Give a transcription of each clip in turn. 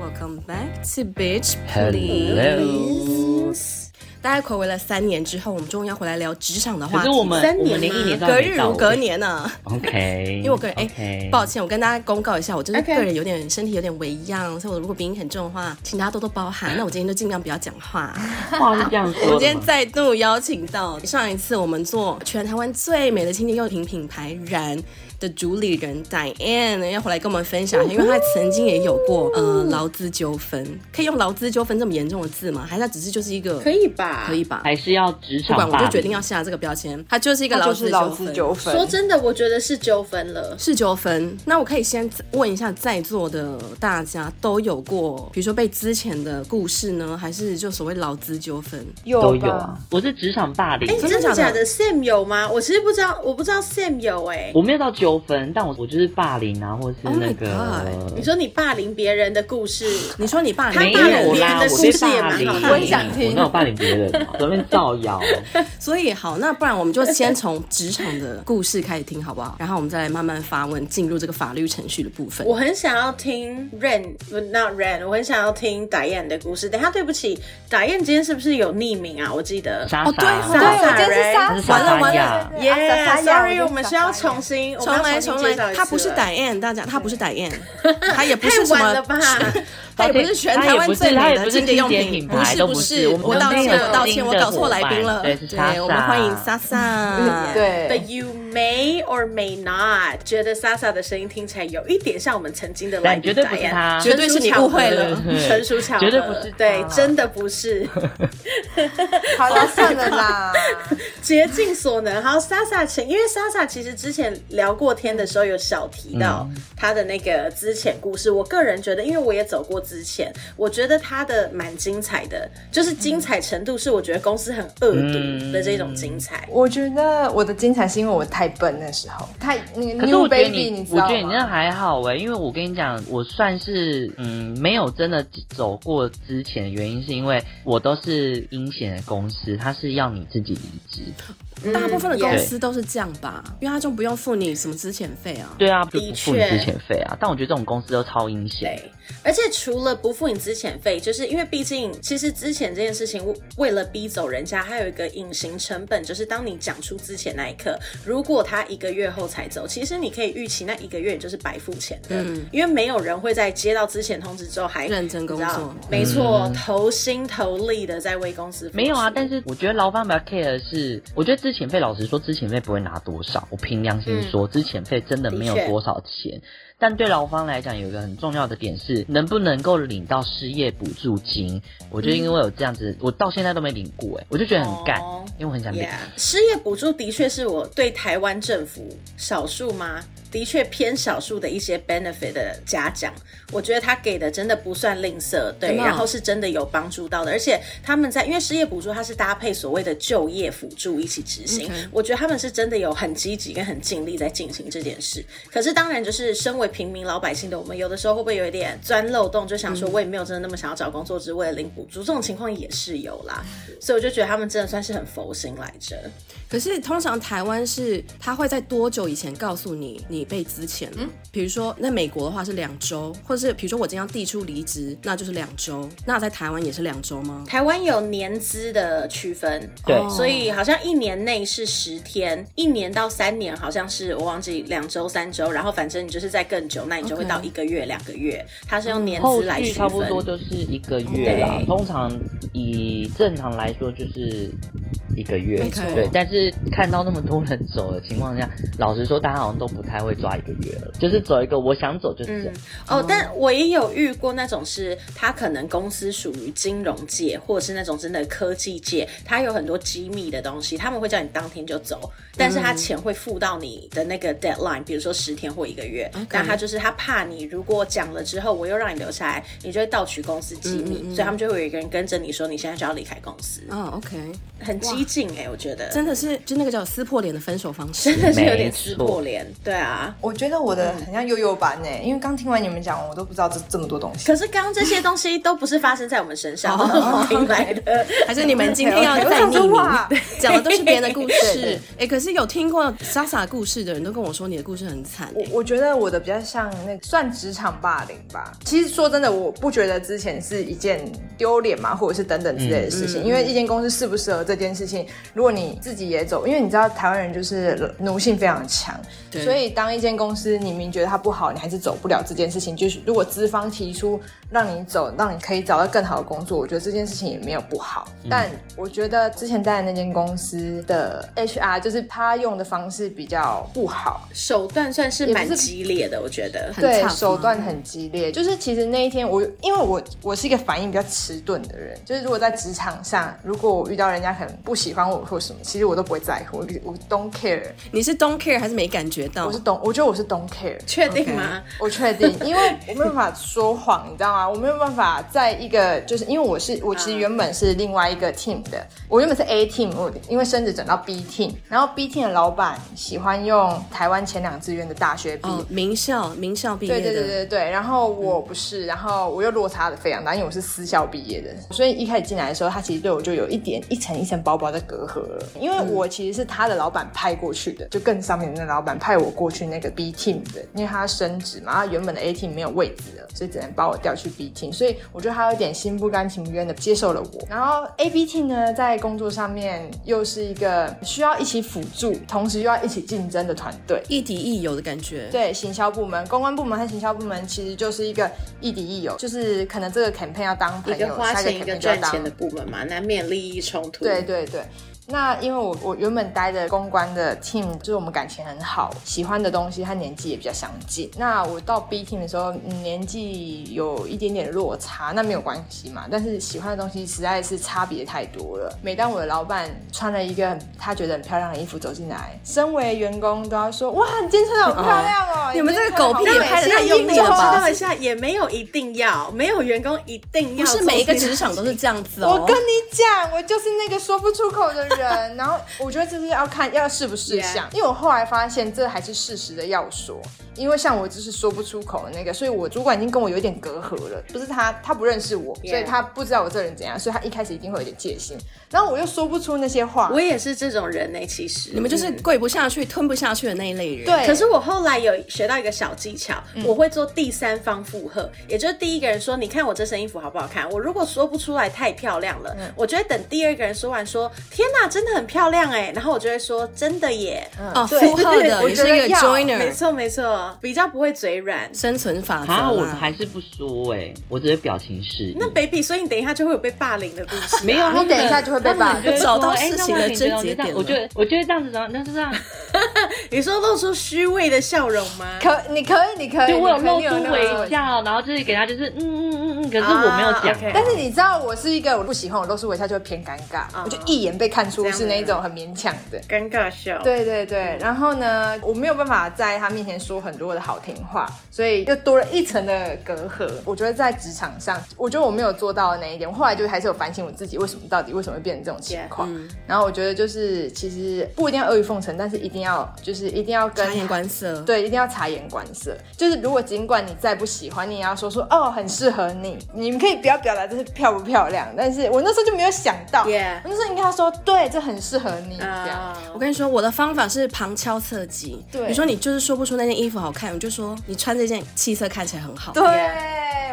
Welcome back to Bitch Please。大概睽违了三年之后，我们终于要回来聊职场的话题。可是我们三年我们连一年都隔日如隔年呢、啊。OK，因为我个人哎抱歉，我跟大家公告一下，我就是个人有点身体有点微恙，所以我如果鼻音很重的话，请大家多多包涵。那我今天就尽量不要讲话。话是这样说我们今天再度邀请到上一次我们做全台湾最美的清洁用品品牌燃的主理人 Diane 要回来跟我们分享，因为他曾经也有过呃劳资纠纷，可以用劳资纠纷这么严重的字吗？还是他只是就是一个可以吧？可以吧？还是要职场不管，我就决定要下这个标签，他就是一个劳资纠纷。资纠纷。说真的，我觉得是纠纷了。是纠纷，那我可以先问一下，在座的大家都有过，比如说被之前的故事呢，还是就所谓劳资纠纷？有都有啊。我是职场霸凌哎、，真的假的真的假的？Sam 有吗？我其实不知道，我不知道 Sam 有哎、我没有到纠纷，但我我就是霸凌啊，或是 Oh 那个 God 你说你霸凌别人的故事，你说你霸凌别人有霸凌别人，的故我被霸事也蛮凌，好我也想听我哪有霸凌别人啊？随便造谣。所以好，那不然我们就先从职场的故事开始听，好不好？然后我们再来慢慢发问，进入这个法律程序的部分。我很想要听 Ren，不，not Ren，我很想要听 Diane 的故事。等一下，对不起，Diane 今天是不是有匿名啊？我记得。哦对莎，对，莎我今天是莎她是莎莎莎呀。Yeah，sorry，我我们需要重新，要重来，新介绍一次他不是了。Diane，大家，他不是 Diane，他也不是太什么晚了吧？他也不是全台湾最美的清洁用品，不是是不是我道歉，我道歉，我搞错来宾了。对我们欢迎莎莎。对。But you may or may not 觉得 Sasa 的声音听起来有一点像我们曾经的来宾但绝对不是 Diane 绝对是你误会了。纯属巧合，绝对不是对，真的不是，好了，算了啦。竭尽所能。好，Sasa 请，因为 Sasa 其实之前聊过天的时候有小提到他的那个之前故事。我个人觉得，因为我也走过之前，我觉得他的蛮精彩的，就是精彩程度是我觉得公司很恶毒的这种精彩。我觉得我的精彩是因为我太笨那时候，太那个可是 new 我觉得 baby，你，知道我觉得你那吗？还好哎，因为我跟你讲，我算是嗯没有真的走过之前的原因，是因为我都是阴险的公司，他是要你自己离职。大部分的公嗯司都是这样吧，因为他就不用付你什么资遣费啊。对啊，就不的付你确资遣费啊。但我觉得这种公司都超阴险。对，而且除了不付你资遣费，就是因为毕竟其实资遣这件事情，为了逼走人家，还有一个隐形成本，就是当你讲出资遣那一刻，如果他一个月后才走，其实你可以预期那一个月你就是白付钱的，嗯。因为没有人会在接到资遣通知之后还认真工作。没错，投心投力的在为公司没有啊，但是我觉得劳方比较 care 的是，我觉得资遣费，老实说，资遣费不会拿多少。我凭良心说，资遣费真的没有多少钱。但对劳方来讲，有一个很重要的点是，能不能够领到失业补助金？我觉得因为我有这样子，我到现在都没领过，哎，我就觉得很干，哦因为我很想领。Yeah，失业补助的确是我对台湾政府少数吗？的确偏少数的一些 benefit 的嘉奖，我觉得他给的真的不算吝啬，对，然后是真的有帮助到的，而且他们在因为失业补助它是搭配所谓的就业辅助一起执行我觉得他们是真的有很积极跟很尽力在进行这件事。可是当然就是身为平民老百姓的我们，有的时候会不会有一点钻漏洞，就想说我也没有真的那么想要找工作，只是为了领补助，这种情况也是有啦。所以我就觉得他们真的算是很佛心来着。可是通常台湾是他会在多久以前告诉你你被资遣了？比如说那美国的话是两周，或者是比如说我今天要递出离职，那就是两周。那在台湾也是两周吗？台湾有年资的区分，对哦所以好像一年内是十天，一年到三年好像是我忘记两周、三周，然后反正你就是再更久，那你就会到一个月、两个月，它是用年后资来区分。差不多就是一个月啦，通常以正常来说就是一个月对。但是看到那么多人走的情况下，老实说，大家好像都不太会抓一个月了，就是走一个我想走就走。嗯，哦，但我也有遇过那种是，他可能公司属于金融界，或者是那种真的科技界，他有很多机密的东西，他们会叫你当天就走，但是他钱会付到你的那个 deadline，比如说十天或一个月，但他就是他怕你如果讲了之后，我又让你留下来，你就会盗取公司机密，所以他们就会有一个人跟着你说，你现在就要离开公司。哦，OK，很激进哎，我觉得真的是就那个叫撕破脸的分手方式，真的是有点撕破脸。对啊，我觉得我的很像悠悠版呢，因为刚听完你们讲，我都不知道这这么多东西。可是刚刚这些东西都不是发生在我们身上，听来的，还是你们今天要再匿名讲的都是别人的故事？哎，可是有听过莎莎故事的人都跟我说你的故事很惨。我我觉得我的比较像那算职场霸凌吧。其实说真的，我不觉得之前是一件丢脸嘛，或者是等等之类的事情。因为一间公司适不适合这件事情，如果你自己也走，因为你知道台湾人就是奴性非常强，所以当一间公司你明觉得它不好，你还是走不了这件事情。就是如果资方提出让你走，让你可以找到更好的工作，我觉得这件事情也没有不好。但我觉得之前待的那间公司的 HR 就是他用的方式比较不好，手段算是蛮激烈的，我觉得。对，手段很激烈。就是其实那一天我，因为我我是一个反应比较迟钝的人，就是如果在职场上，如果我遇到人家可能不喜欢我或什么，其实我都不会在乎，我我 don't care。你是 don't care 还是没感觉到？我是 don't，我觉得我是 don't care。确定吗？我确定，因为我没有办法说谎，你知道吗？我没有办法在一个就是因为我是我其实原本是另外一个 team 的，我原本是 A team，我因为升职转到 B team，然后 B team 的老板喜欢用台湾前两志愿的大学毕业。名校名校毕业的，对对对对对，然后我不是，然后我又落差的非常大，因为我是私校毕业的，所以一开始进来的时候，他其实对我就有一点一层一层薄薄的隔阂了，因为我其实是他的老板派过去的，就更上面的那老板派我过去那个 B team 的，因为他升职嘛，他原本的 A team 没有位置了，所以只能把我调去 B team，所以我觉得他有点心不甘情不愿的接受了我。然后 A B team 呢，在工作上面又是一个需要一起辅助，同时又要一起竞争的团队，亦敌亦友的感觉。对，行销部门、公关部门和行销部门其实就是一个亦敌亦友，就是可能这个 campaign 要当朋友，一个花钱一个赚钱的部门嘛，难免利益冲突。对对对。那因为我我原本待的公关的 team 就是我们感情很好，喜欢的东西和年纪也比较相近。那我到 B team 的时候，嗯、年纪有一点点落差，那没有关系嘛。但是喜欢的东西实在是差别太多了。每当我的老板穿了一个他觉得很漂亮的衣服走进来，身为员工都要说：“哇，你今天穿的好漂亮哦！”哦你，你们这个狗屁也拍的太用力了吧？知道一下，也没有一定要，没有员工一定要，不是每一个职场都是这样子哦。我跟你讲，我就是那个说不出口的人。然后我觉得这是要看要是不是像 因为我后来发现这还是事实的要说。因为像我就是说不出口的那个，所以我主管已经跟我有一点隔阂了。不是他，他不认识我.所以他不知道我这人怎样，所以他一开始一定会有点戒心。然后我又说不出那些话。我也是这种人呢、欸，其实你们就是跪不下去、嗯、吞不下去的那一类人。对。可是我后来有学到一个小技巧，嗯、我会做第三方附和，也就是第一个人说：“你看我这身衣服好不好看？”我如果说不出来太漂亮了，嗯、我觉得等第二个人说完说：“天哪，真的很漂亮哎！”然后我就会说：“真的耶。嗯”哦，附和的，我是一个 joiner，没错没错，比较不会嘴。软生存法则啊，我还是不说哎、欸，我只是表情示。那 baby，所以你等一下就会有被霸凌的故事、啊。没有，你等一下就会被霸凌。找到事情的症结点。我觉得，我觉得这样子怎么？那是这样。你说露出虚伪的笑容吗？可，你可以，你可以。就我有露出微笑，然后就是给他，就是嗯嗯嗯嗯。可是我没有讲。Uh, okay. 但是你知道，我是一个我不喜欢我露出微笑就会偏尴尬，uh, 我就一眼被看出是那种很勉强的尴尬笑。对对对，然后呢，我没有办法在他面前说很多的好听话，所以又。多了一层的隔阂，我觉得在职场上，我觉得我没有做到的那一点，我后来就还是有反省我自己，为什么到底为什么会变成这种情况。Yeah, 然后我觉得就是其实不一定要阿谀奉承，但是一定要就是一定要跟察言观色，对，一定要察言观色。就是如果尽管你再不喜欢，你也要说说哦，很适合你。你们可以不要表达这是漂不漂亮，但是我那时候就没有想到.我那时候应该要说对，这很适合你。Uh, 这样，我跟你说，我的方法是旁敲侧击。对，你说你就是说不出那件衣服好看，我就说你穿这件。气色看起来很好。对，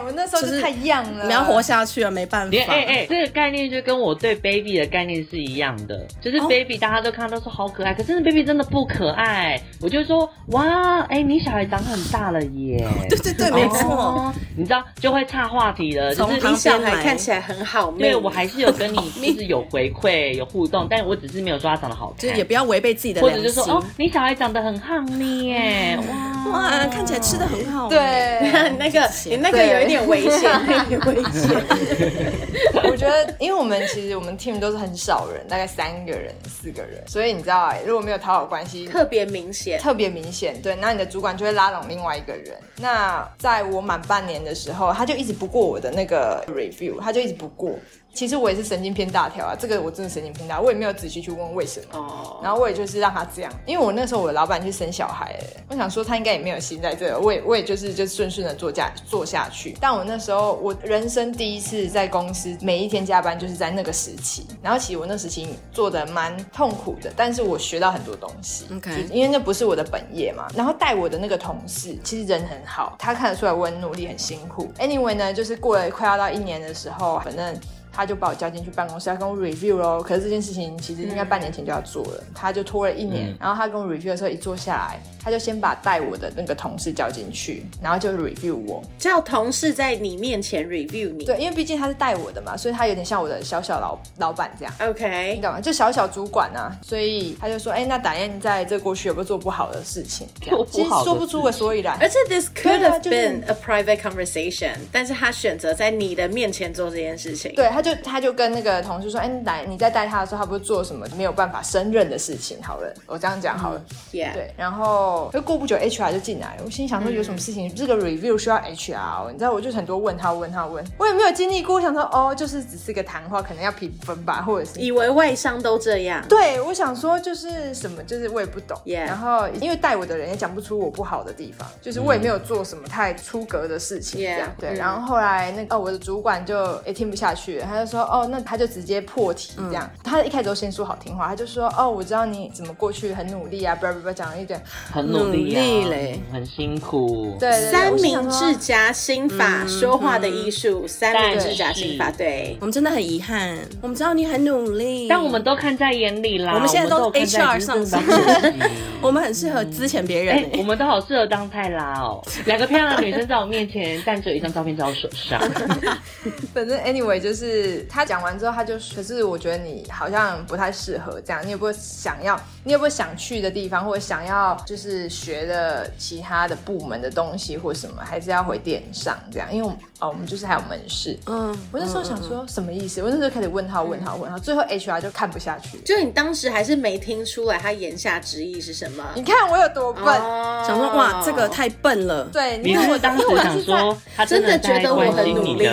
我那时候就是太样了。你要活下去啊，没办法。哎哎，这个概念就跟我对 baby 的概念是一样的，就是 baby 大家都看到都说好可爱，可是 baby 真的不可爱。我就说哇，哎，你小孩长很大了耶。对对对，没错。你知道就会岔话题了，就是你小孩看起来很好。对，我还是有跟你 就是有回馈有互动，但我只是没有说他长得好看，就也不要违背自己的。或者就说哦，你小孩长得很夯耶，哇哇，看起来吃的很好。对，那个你那个有一点点危险，有点危险。我觉得，因为我们其实我们 team 都是很少人，大概三个人、四个人，所以你知道，哎，如果没有讨好关系，特别明显，特别明显。对，那你的主管就会拉拢另外一个人。那在我满半年的时候，他就一直不过我的那个 review，他就一直不过。其实我也是神经偏大条啊，这个我真的神经偏大，我也没有仔细去问为什么。哦。然后我也就是让他这样，因为我那时候我的老板去生小孩，我想说他应该也没有心在这，我也我也就是就顺顺的做下做下去。但我那时候我人生第一次在公司每一天加班，就是在那个时期。然后其实我那时期做的蛮痛苦的，但是我学到很多东西。OK。因为那不是我的本业嘛。然后带我的那个同事其实人很好，他看得出来我很努力很辛苦。Anyway 呢，就是过了快要到一年的时候，反正。他就把我叫进去办公室，他跟我 review 喽。可是这件事情其实应该半年前就要做了，嗯、他就拖了一年。嗯、然后他跟我 review 的时候，一坐下来，他就先把带我的那个同事叫进去，然后就 review 我。叫同事在你面前 review 你？对，因为毕竟他是带我的嘛，所以他有点像我的小小老老板这样。OK，你干嘛？就小小主管啊。所以他就说：“哎、欸，那 Diane 在这过去有没有做不好的事情？”做 不好的事情，其实说不出个所以然。而且 this could have been a private conversation，但是他选择在你的面前做这件事情。对，他就他就跟那个。同事说：“哎，来，你在带他的时候，他不是做什么没有办法胜任的事情？好了，我这样讲好了。嗯、yeah. 对，然后就过不久，HR 就进来了。我心想说，有什么事情？嗯、这个 review 需要 HR，你知道，我就很多问他，问他问，我也没有经历过。我想说，哦，就是只是个谈话，可能要评分吧，或者是以为外商都这样。对，我想说就是什么，就是我也不懂。Yeah. 然后因为带我的人也讲不出我不好的地方，就是我也没有做什么太出格的事情。这样 Yeah. 对。然后后来那个哦，我的主管就也听不下去了，他就说：哦，那他就直接破题。这样，嗯、他一开始都先说好听话，他就说：“哦，我知道你怎么过去很努力啊，不不不，讲了一点很努力嘞，很辛苦。”对，三明治夹心法，嗯、说话的艺术，嗯、三明治夹心法。对，我们真的很遗憾，我们知道你很努力，但我们都看在眼里啦。我们现在都 HR 上升，我们很适合资遣别人、欸欸，我们都好适合当泰拉哦。两个漂亮的女生在我面前，但只有一张照片在我手上。反正 anyway，就是他讲完之后，他就可是。我觉得你好像不太适合这样，你有不有想要，你有不有想去的地方，或者想要就是学的其他的部门的东西或什么，还是要回电商这样？因为哦，我们就是还有门市。嗯，我那时候想说什么意思？我那时候开始问号，问号，问号，最后 HR 就看不下去。就你当时还是没听出来他言下之意是什么？你看我有多笨，想说哇，这个太笨了。对，你如果当时想说他真的觉得我很努力，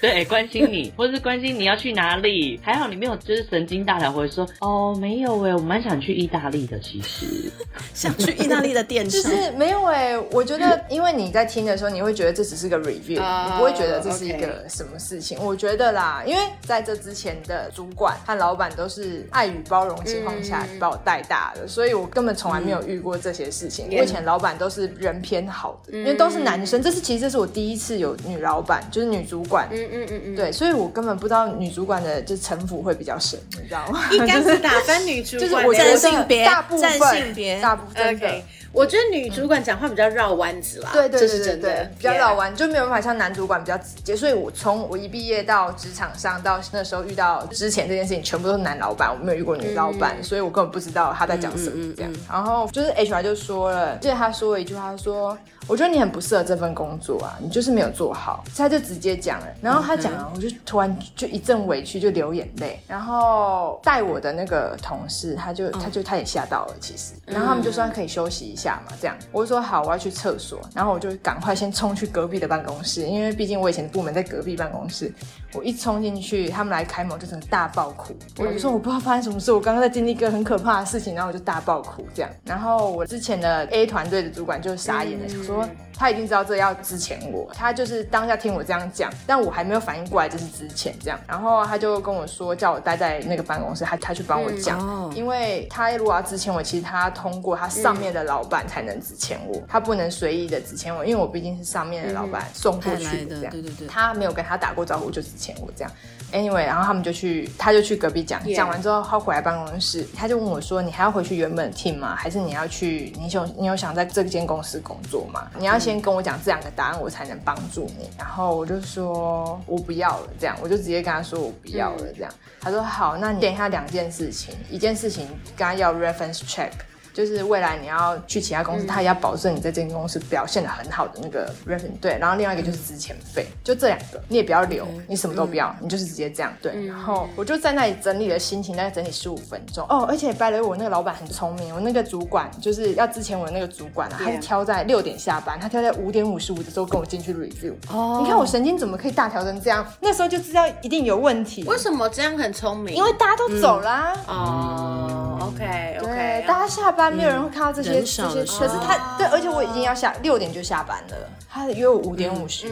对，关心你，或是关心你要去哪里，还好你。没有，就是神经大条，或者说哦，没有哎，我蛮想去意大利的，其实 想去意大利的电商，就是没有哎。我觉得，因为你在听的时候，你会觉得这只是个 review，、uh, 你不会觉得这是一个什么事情。我觉得啦，因为在这之前的主管和老板都是爱与包容情况下把我带大的，嗯、所以我根本从来没有遇过这些事情。嗯、我以前老板都是人偏好的，嗯、因为都是男生。这是其实这是我第一次有女老板，就是女主管。嗯嗯嗯嗯，对，所以我根本不知道女主管的就城府会比较深，你知道吗？应该是打分女主管，我占性别，大部分性别，大部分。Okay. 我觉得女主管讲话比较绕弯子啦，对对对对比较绕弯，就没有办法像男主管比较直接。所以我从我一毕业到职场上，到那时候遇到之前这件事情，全部都是男老板，我没有遇过女老板，所以我根本不知道他在讲什么这样。然后就是 HR 就说了，记得他说了一句话，他说。我觉得你很不适合这份工作啊，你就是没有做好，他就直接讲了。然后他讲了，我就突然就一阵委屈，就流眼泪。然后带我的那个同事，他就他就他也吓到了，其实。然后他们就说可以休息一下下嘛，这样。我就说好，我要去厕所。然后我就赶快先冲去隔壁的办公室，因为毕竟我以前的部门在隔壁办公室。我一冲进去，他们来开门，就整个大爆哭。我就说我不知道发生什么事，我刚刚在经历一个很可怕的事情，然后我就大爆哭这样。然后我之前的 A 团队的主管就傻眼了，想说他已经知道这要之前我，他就是当下听我这样讲，但我还没有反应过来这是之前这样。然后他就跟我说，叫我待在那个办公室，他他去帮我讲，因为他如果要之前我，其实他通过他上面的老板才能资遣我，他不能随意的资遣我，因为我毕竟是上面的老板送过去的这样。对对对，他没有跟他打过招呼就前我这样，anyway，然后他们就去，他就去隔壁讲，讲.完之后，他回来办公室，他就问我说：“你还要回去原本的 team 吗？还是你要去？你有你有想在这间公司工作吗？你要先跟我讲这两个答案，我才能帮助你。”然后我就说：“我不要了。”这样，我就直接跟他说：“我不要了。”这样，他说：“好，那你等一下两件事情，一件事情跟他要 reference check。”就是未来你要去其他公司，他也要保证你在这间公司表现的很好的那个 revenue。对，然后另外一个就是资遣费，就这两个，你也不要留，你什么都不要，你就是直接这样。对，然后我就在那里整理了心情，大概整理十五分钟。哦，而且拜雷我那个老板很聪明，我那个主管就是要之前我那个主管啊，他是挑在六点下班，他挑在五点五十五的时候跟我进去 review。哦，你看我神经怎么可以大条成这样？那时候就知道一定有问题。为什么这样很聪明？因为大家都走啦。哦，OK OK，大家下班没有人会看到这些这些，可是他对，而且我已经要下六点就下班了，他约我五点五十五，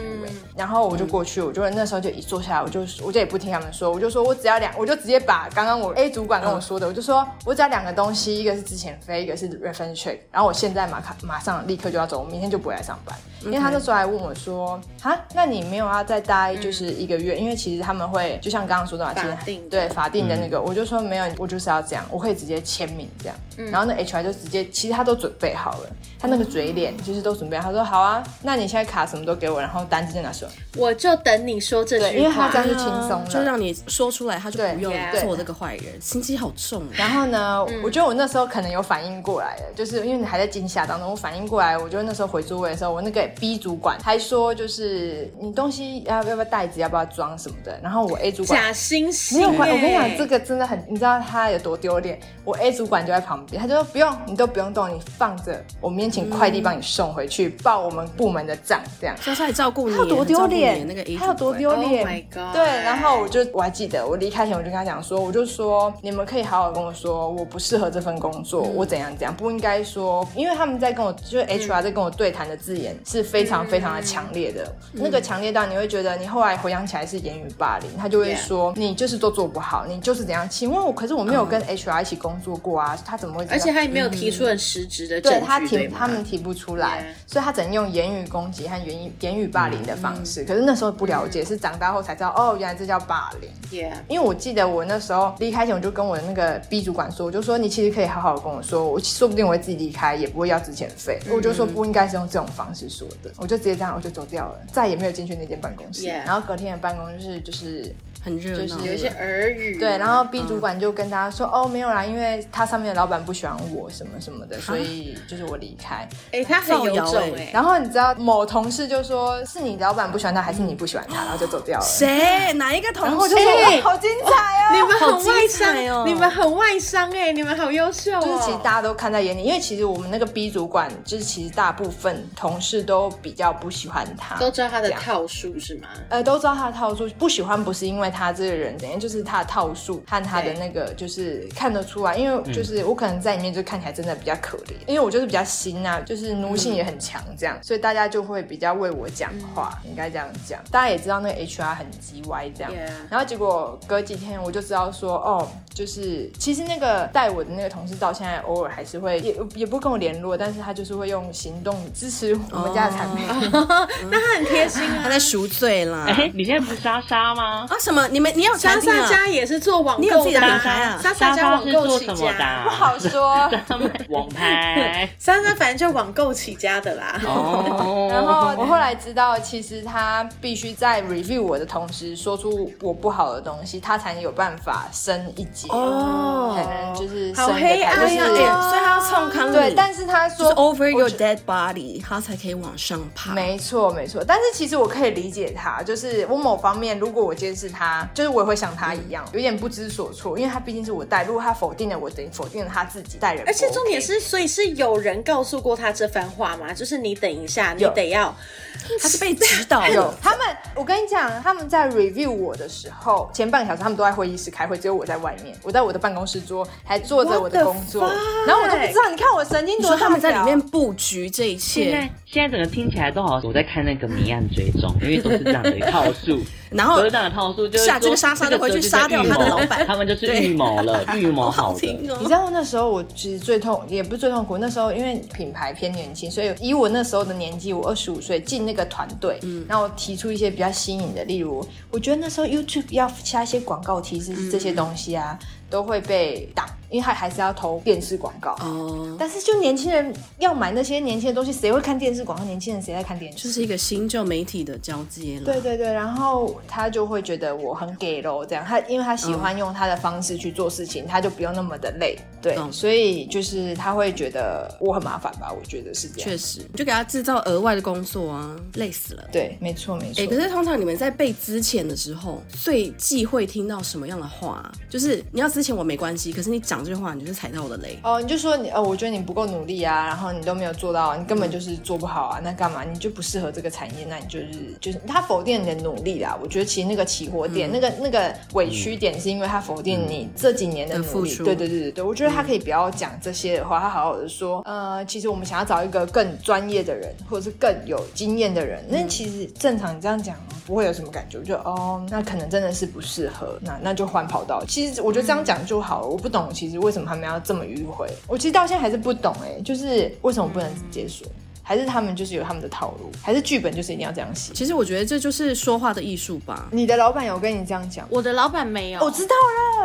然后我就过去，我就那时候就一坐下来，我就我就也不听他们说，我就说我只要两，我就直接把刚刚我 A 主管跟我说的，我就说我只要两个东西，一个是之前飞，一个是 reference check，然后我现在马卡马上立刻就要走，我明天就不会来上班，因为他那时候还问我说啊，那你没有要再待就是一个月，因为其实他们会就像刚刚说的嘛，法定对法定的那个，我就说没有，我就是要这样，我可以直接签名这样，然后那 HR 就直接其实他都准备好了，他那个嘴脸就是都准备好，他说好啊，那你现在卡什么都给我，然后单子在哪说，我就等你说这句话，因为他这样就轻松了，就让你说出来，他就不用做这个坏人，心机好重。然后呢，我觉得我那时候可能有反应过来了，就是因为你还在惊吓当中，我反应过来，我觉得那时候回座位的时候，我那个 B 主管还说，就是你东西要要不要袋子，要不要装什么的，然后我 A 主管假惺惺，没有关，我跟你讲，这个真的很，你知道他有多丢脸？我 A 主管就在旁边，他就说不用，你都不用动，你放着，我明天请快递帮你送回去，报我们部门的账，这样。说他来照顾你，他有多丢脸？那个 A 他有多丢脸？Oh my god！对，然后我就我还记得，我离开前我就跟他讲说，我就说你们可以好好跟我说，我不适合这份工作，我怎样怎样，不应该说，因为他们在跟我，就是 HR 在跟我对谈的字眼是非常非常的强烈的，那个强烈到你会觉得你后来回想起来是言语霸凌，他就会说你就是都做不好，你就是怎样。请问我可是我没有跟 HR 一起工作过啊，他怎么会？而且他也没有提出很实质的证据，对他提他们提不出来，所以他只能用言语攻击和言语言语霸凌的方式。可是那时候不了解，是长大后才知道哦，原来这叫霸凌。Yeah，因为我记得我那时候离开前，我就跟我的那个 B 主管说，我就说你其实可以好好的跟我说，我说不定我会自己离开，也不会要资遣费。我就说不应该是用这种方式说的，我就直接这样我就走掉了，再也没有进去那间办公室。然后隔天的办公室就是。很热闹，就是有一些耳语。对，然后 B 主管就跟大家说：“哦，没有啦，因为他上面的老板不喜欢我什么什么的，所以就是我离开。”哎，他很有种哎。然后你知道某同事就说：“是你老板不喜欢他，还是你不喜欢他？”然后就走掉了。谁？哪一个同事？然后就说：“好精彩哦，你们很外商哦，你们很外商哎，你们好优秀哦。”就是其实大家都看在眼里，因为其实我们那个 B 主管，就是其实大部分同事都比较不喜欢他，都知道他的套数是吗？呃，都知道他的套数，不喜欢不是因为他这个人的。就是他的套数和他的那个，就是看得出来，因为就是我可能在里面就看起来真的比较可怜，因为我就是比较新啊，就是奴性也很强，这样，所以大家就会比较为我讲话，应该这样讲。大家也知道那个 HR 很叽歪这样，然后结果隔几天我就知道说，哦，就是其实那个带我的那个同事到现在偶尔还是会也也不跟我联络，但是他就是会用行动支持我们家的产品，那他很贴心啊，他在赎罪啦。哎，你现在不是莎莎吗？啊，什么？你们你有莎？莎莎家也是做网购的，莎莎家网购起家，不好说。网拍，莎莎反正就网购起家的啦。然后我后来知道，其实他必须在 review 我的同时，说出我不好的东西，他才能有办法升一级。哦，才能就是好黑暗呀，所以他要冲康。对，但是他说 over your dead body，他才可以往上爬。没错，没错。但是其实我可以理解他，就是我某方面，如果我监视他，就是我也会。像他一样，有点不知所措，因为他毕竟是我带。如果他否定了我，等于否定了他自己带人。而且重点是，所以是有人告诉过他这番话吗？就是你等一下，你得要，他是被指导。有他们，我跟你讲，他们在 review 我的时候，前半个小时他们都在会议室开会，只有我在外面，我在我的办公室桌还做着我的工作，然后我都不知道。你看我神经多大条，他们在里面布局这一切。现在现在整个听起来都好像我在看那个谜案追踪，因为都是这样的一套数。然后下这个莎莎就回去杀掉他的老板，他们就是预谋了，预谋好的。你知道那时候我其实最痛，也不是最痛苦。那时候因为品牌偏年轻，所以以我那时候的年纪，我二十五岁进那个团队，嗯，然后提出一些比较新颖的，例如我觉得那时候 YouTube 要加一些广告提示这些东西啊，都会被挡。因为他还是要投电视广告。哦，但是就年轻人要买那些年轻的东西，谁会看电视广告？年轻人谁在看电视？就是一个新旧媒体的交接了。对对对，然后他就会觉得我很给喽，这样他因为他喜欢用他的方式去做事情，嗯、他就不用那么的累。对，嗯、所以就是他会觉得我很麻烦吧？我觉得是这样。确实，就给他制造额外的工作啊，累死了。对，没错没错。哎、欸，可是通常你们在背之前的时候，最忌讳听到什么样的话？就是你要资遣我没关系，可是你讲这句话，你就是踩到我的雷。哦，你就说你哦，我觉得你不够努力啊，然后你都没有做到，你根本就是做不好啊，嗯、那干嘛？你就不适合这个产业，那你就是就是他否定你的努力啦。我觉得其实那个起火点，嗯、那个那个委屈点，是因为他否定你这几年的努力。嗯、对对对对对，我觉得他可以不要讲这些的话，他好好的说，呃，其实我们想要找一个更专业的人，或者是更有经验的人。那其实正常你这样讲不会有什么感觉，就哦，那可能真的是不适合，那那就换跑道。其实我觉得这样讲就好了。我不懂，其实为什么他们要这么迂回？我其实到现在还是不懂哎，就是为什么不能直接说？还是他们就是有他们的套路，还是剧本就是一定要这样写？其实我觉得这就是说话的艺术吧。你的老板有跟你这样讲？我的老板没有。我知道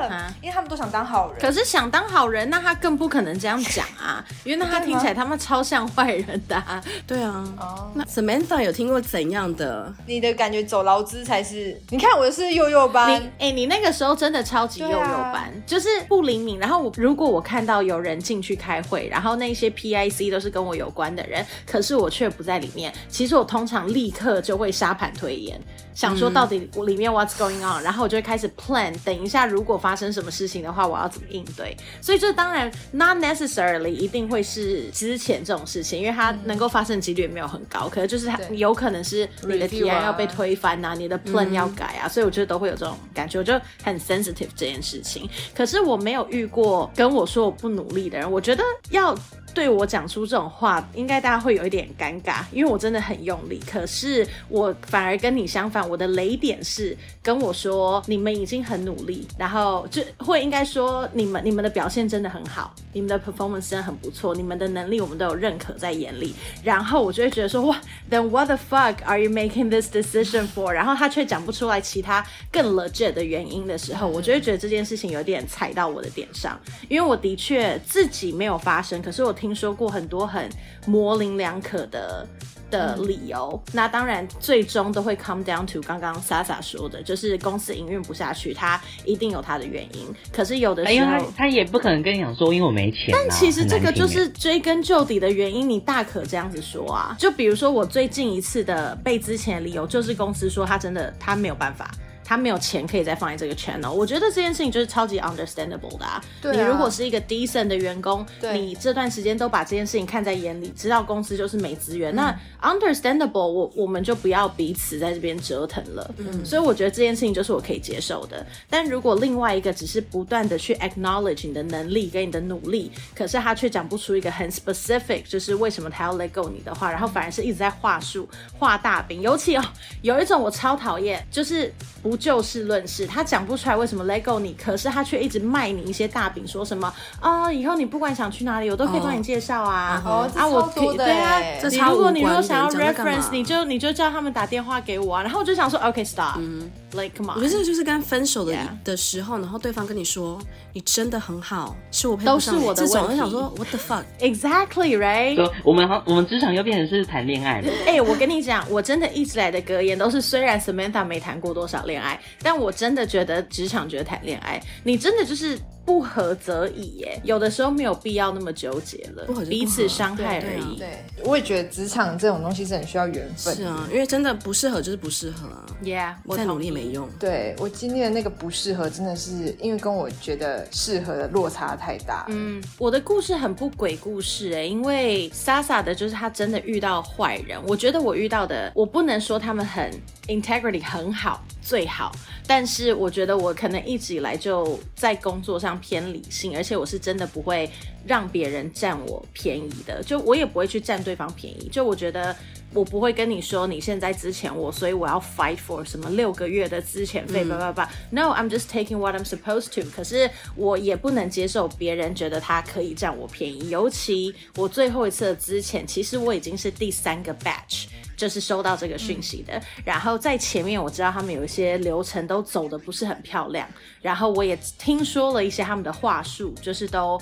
了，啊因为他们都想当好人。可是想当好人，那他更不可能这样讲啊，因为那他听起来他们超像坏人的啊。对啊。哦。那 Samantha 有听过怎样的？你的感觉走劳资才是？你看我是幼幼班。哎、欸，你那个时候真的超级幼幼班，啊、就是不灵敏。然后我如果我看到有人进去开会，然后那些 PIC 都是跟我有关的人，可是我却不在。里面，其实我通常立刻就会沙盘推演，想说到底我里面 what's going on，然后我就会开始 plan，等一下如果发生什么事情的话，我要怎么应对。所以这当然 not necessarily 一定会是之前这种事情，因为它能够发生的几率也没有很高，可能就是它有可能是你的提案要被推翻呐、啊，你的 plan 要改啊，所以我觉得都会有这种感觉，我就很 sensitive 这件事情。可是我没有遇过跟我说我不努力的人，我觉得要。对我讲出这种话，应该大家会有一点尴尬，因为我真的很用力。可是我反而跟你相反，我的雷点是跟我说你们已经很努力，然后就会应该说你们你们的表现真的很好，你们的 performance 真的很不错，你们的能力我们都有认可在眼里。然后我就会觉得说哇，then what the fuck are you making this decision for？然后他却讲不出来其他更 legit 的原因的时候，我就会觉得这件事情有点踩到我的点上，因为我的确自己没有发生，可是我。听说过很多很模棱两可的的理由，嗯、那当然最终都会 come down to 刚刚 Sasa 说的，就是公司营运不下去，他一定有他的原因。可是有的时候，他他也不可能跟你讲说，因为我没钱、啊。但其实这个就是追根究底的原因，你大可这样子说啊。就比如说我最近一次的被之前的理由，就是公司说他真的他没有办法。他没有钱可以再放在这个 channel，我觉得这件事情就是超级 understandable 的啊。对啊，你如果是一个 decent 的员工，你这段时间都把这件事情看在眼里，知道公司就是没资源，嗯、那 understandable，我我们就不要彼此在这边折腾了。嗯，所以我觉得这件事情就是我可以接受的。但如果另外一个只是不断的去 acknowledge 你的能力跟你的努力，可是他却讲不出一个很 specific，就是为什么他要 let go 你的话，然后反而是一直在话术画大饼。尤其哦，有一种我超讨厌，就是不。不就事论事，他讲不出来为什么 let go 你，可是他却一直卖你一些大饼，说什么啊、哦，以后你不管想去哪里，我都可以帮你介绍啊。哦，啊，我对啊，你如果你如果想要 reference，你就你就叫他们打电话给我啊。然后我就想说，OK stop，嗯，like come on。我觉得这个就是跟分手的.的时候，然后对方跟你说你真的很好，是我都是我的。我就想说，What the fuck？Exactly right？我们好，我们职场又变成是谈恋爱了。哎、欸，我跟你讲，我真的一直来的格言都是，虽然 Samantha 没谈过多少恋爱。但我真的觉得职场觉得谈恋爱，你真的就是。不合则已耶，有的时候没有必要那么纠结了，不合不合，彼此伤害而已。对，对，我也觉得职场这种东西是很需要缘分。是啊，因为真的不适合就是不适合啊。Yeah，我再努力没用。对，我经历的那个不适合，真的是因为跟我觉得适合的落差太大。嗯，我的故事很不鬼故事哎，因为 Sasa 的就是他真的遇到坏人。我觉得我遇到的，我不能说他们很 integrity 很好最好，但是我觉得我可能一直以来就在工作上。偏理性，而且我是真的不会让别人占我便宜的，就我也不会去占对方便宜。就我觉得我不会跟你说你现在之前我，所以我要 fight for 什么六个月的资遣费，叭叭叭。No，I'm just taking what I'm supposed to。可是我也不能接受别人觉得他可以占我便宜，尤其我最后一次的资遣，其实我已经是第三个 batch。就是收到这个讯息的，然后在前面我知道他们有一些流程都走的不是很漂亮，然后我也听说了一些他们的话术，就是都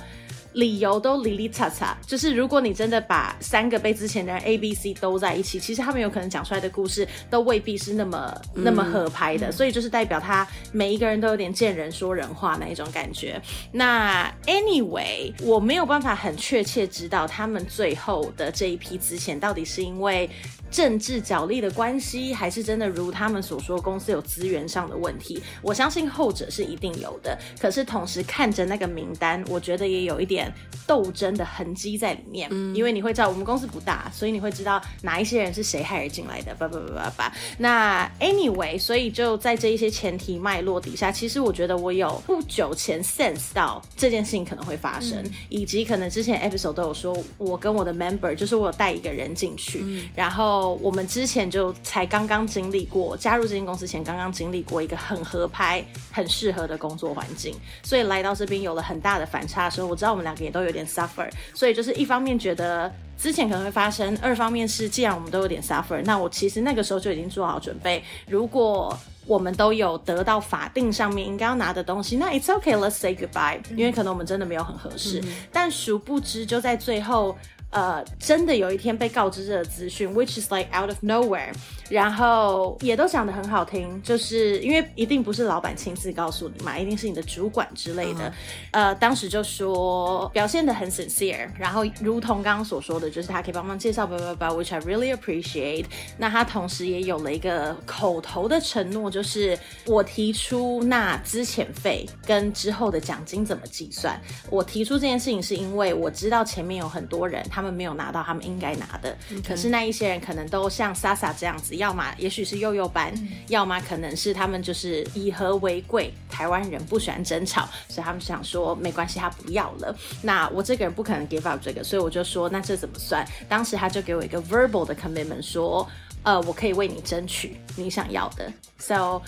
理由都哩哩嚓嚓，就是如果你真的把三个被之前的人 A、B、C 都在一起，其实他们有可能讲出来的故事都未必是那么那么合拍的，所以就是代表他每一个人都有点见人说人话那一种感觉。那 anyway，我没有办法很确切知道他们最后的这一批之前到底是因为。政治角力的关系，还是真的如他们所说，公司有资源上的问题？我相信后者是一定有的。可是同时看着那个名单，我觉得也有一点斗争的痕迹在里面。嗯，因为你会知道我们公司不大，所以你会知道哪一些人是谁害人进来的。叭叭叭叭叭。那 anyway，所以就在这一些前提脉络底下，其实我觉得我有不久前 sense 到这件事情可能会发生，嗯、以及可能之前 episode 都有说，我跟我的 member 就是我有带一个人进去，嗯、然后。我们之前就才刚刚经历过，加入这间公司前刚刚经历过一个很合拍、很适合的工作环境，所以来到这边有了很大的反差的时候，我知道我们两个也都有点 suffer，所以就是一方面觉得之前可能会发生，二方面是既然我们都有点 suffer，那我其实那个时候就已经做好准备，如果我们都有得到法定上面应该要拿的东西，那 it's okay，let's say goodbye，因为可能我们真的没有很合适，嗯、但殊不知就在最后。呃，真的有一天被告知这个资讯，which is like out of nowhere，然后也都讲得很好听，就是因为一定不是老板亲自告诉你嘛，一定是你的主管之类的。Uh huh. 呃，当时就说表现得很 sincere，然后如同刚刚所说的，就是他可以帮忙介绍叭叭叭，which I really appreciate。那他同时也有了一个口头的承诺，就是我提出那资遣费跟之后的奖金怎么计算。我提出这件事情是因为我知道前面有很多人他。他们没有拿到他们应该拿的.可是那一些人可能都像 Sasa 这样子，要么也许是幼幼班，嗯、要么可能是他们就是以和为贵。台湾人不喜欢争吵，所以他们想说没关系，他不要了。那我这个人不可能 give up 这个，所以我就说那这怎么算？当时他就给我一个 verbal 的 commitment，说呃我可以为你争取你想要的。So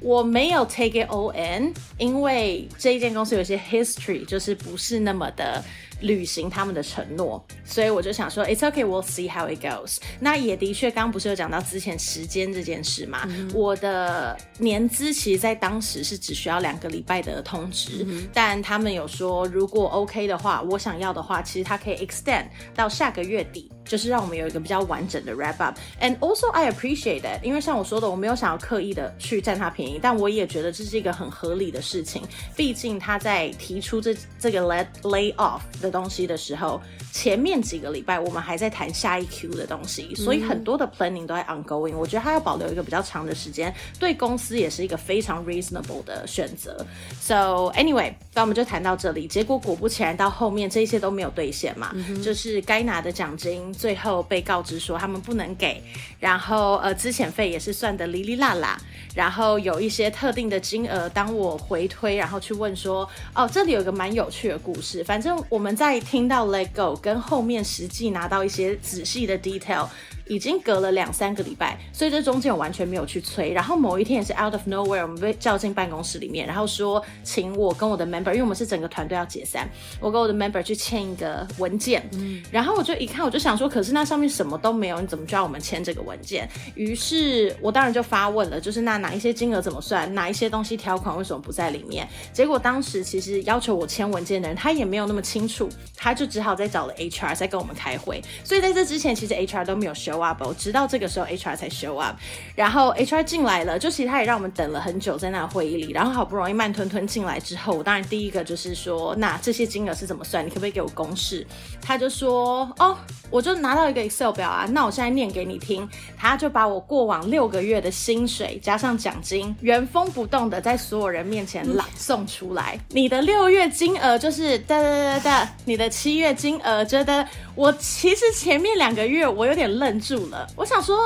我没有 take it in，因为这一间公司有些 history 就是不是那么的。履行他们的承诺，所以我就想说，It's okay, we'll see how it goes。那也的确，刚刚不是有讲到之前时间这件事嘛？嗯、我的年资其实，在当时是只需要两个礼拜的通知，嗯、但他们有说，如果 OK 的话，我想要的话，其实他可以 extend 到下个月底。就是让我们有一个比较完整的 wrap up，and also I appreciate it，因为像我说的，我没有想要刻意的去占他便宜，但我也觉得这是一个很合理的事情。毕竟他在提出这这个 let lay off 的东西的时候，前面几个礼拜我们还在谈下一 Q 的东西，所以很多的 planning 都在 ongoing。我觉得他要保留一个比较长的时间，对公司也是一个非常 reasonable 的选择。So anyway，那我们就谈到这里。结果果不其然，到后面这些都没有兑现嘛，嗯、就是该拿的奖金。最后被告知说他们不能给，然后呃，资遣费也是算的哩哩啦啦，然后有一些特定的金额，当我回推，然后去问说，哦，这里有个蛮有趣的故事，反正我们在听到 Let Go 跟后面实际拿到一些仔细的 detail。已经隔了两三个礼拜，所以这中间我完全没有去催。然后某一天也是 out of nowhere，我们被叫进办公室里面，然后说请我跟我的 member，因为我们是整个团队要解散，我跟我的 member 去签一个文件。嗯，然后我就一看，我就想说，可是那上面什么都没有，你怎么就要我们签这个文件？于是我当然就发问了，就是那哪一些金额怎么算，哪一些东西条款为什么不在里面？结果当时其实要求我签文件的人他也没有那么清楚，他就只好再找了 HR 在跟我们开会。所以在这之前，其实 HR 都没有 show。直到这个时候，HR 才 show up，然后 HR 进来了，就其实他也让我们等了很久在那个会议里，然后好不容易慢吞吞进来之后，我当然第一个就是说，那这些金额是怎么算？你可不可以给我公式？他就说，哦，我就拿到一个 Excel 表啊，那我现在念给你听。他就把我过往六个月的薪水加上奖金，原封不动的在所有人面前朗诵出来。嗯、你的六月金额就是哒哒哒哒，你的七月金额觉得。我其实前面两个月我有点愣住了，我想说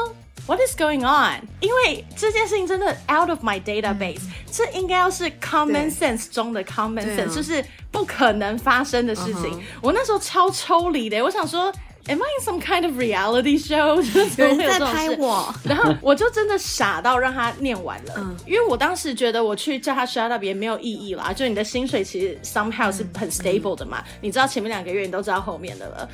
What is going on？因为这件事情真的 out of my database，、嗯、这应该要是 common sense 中的 common sense，就是不可能发生的事情。Uh huh. 我那时候超抽离的，我想说。Am I in some kind of reality show？有人在拍我，然后我就真的傻到让他念完了，嗯，因为我当时觉得我去叫他 shut up 也没有意义啦，就你的薪水其实 somehow 是很 stable 的嘛，嗯、你知道前面两个月，你都知道后面的了。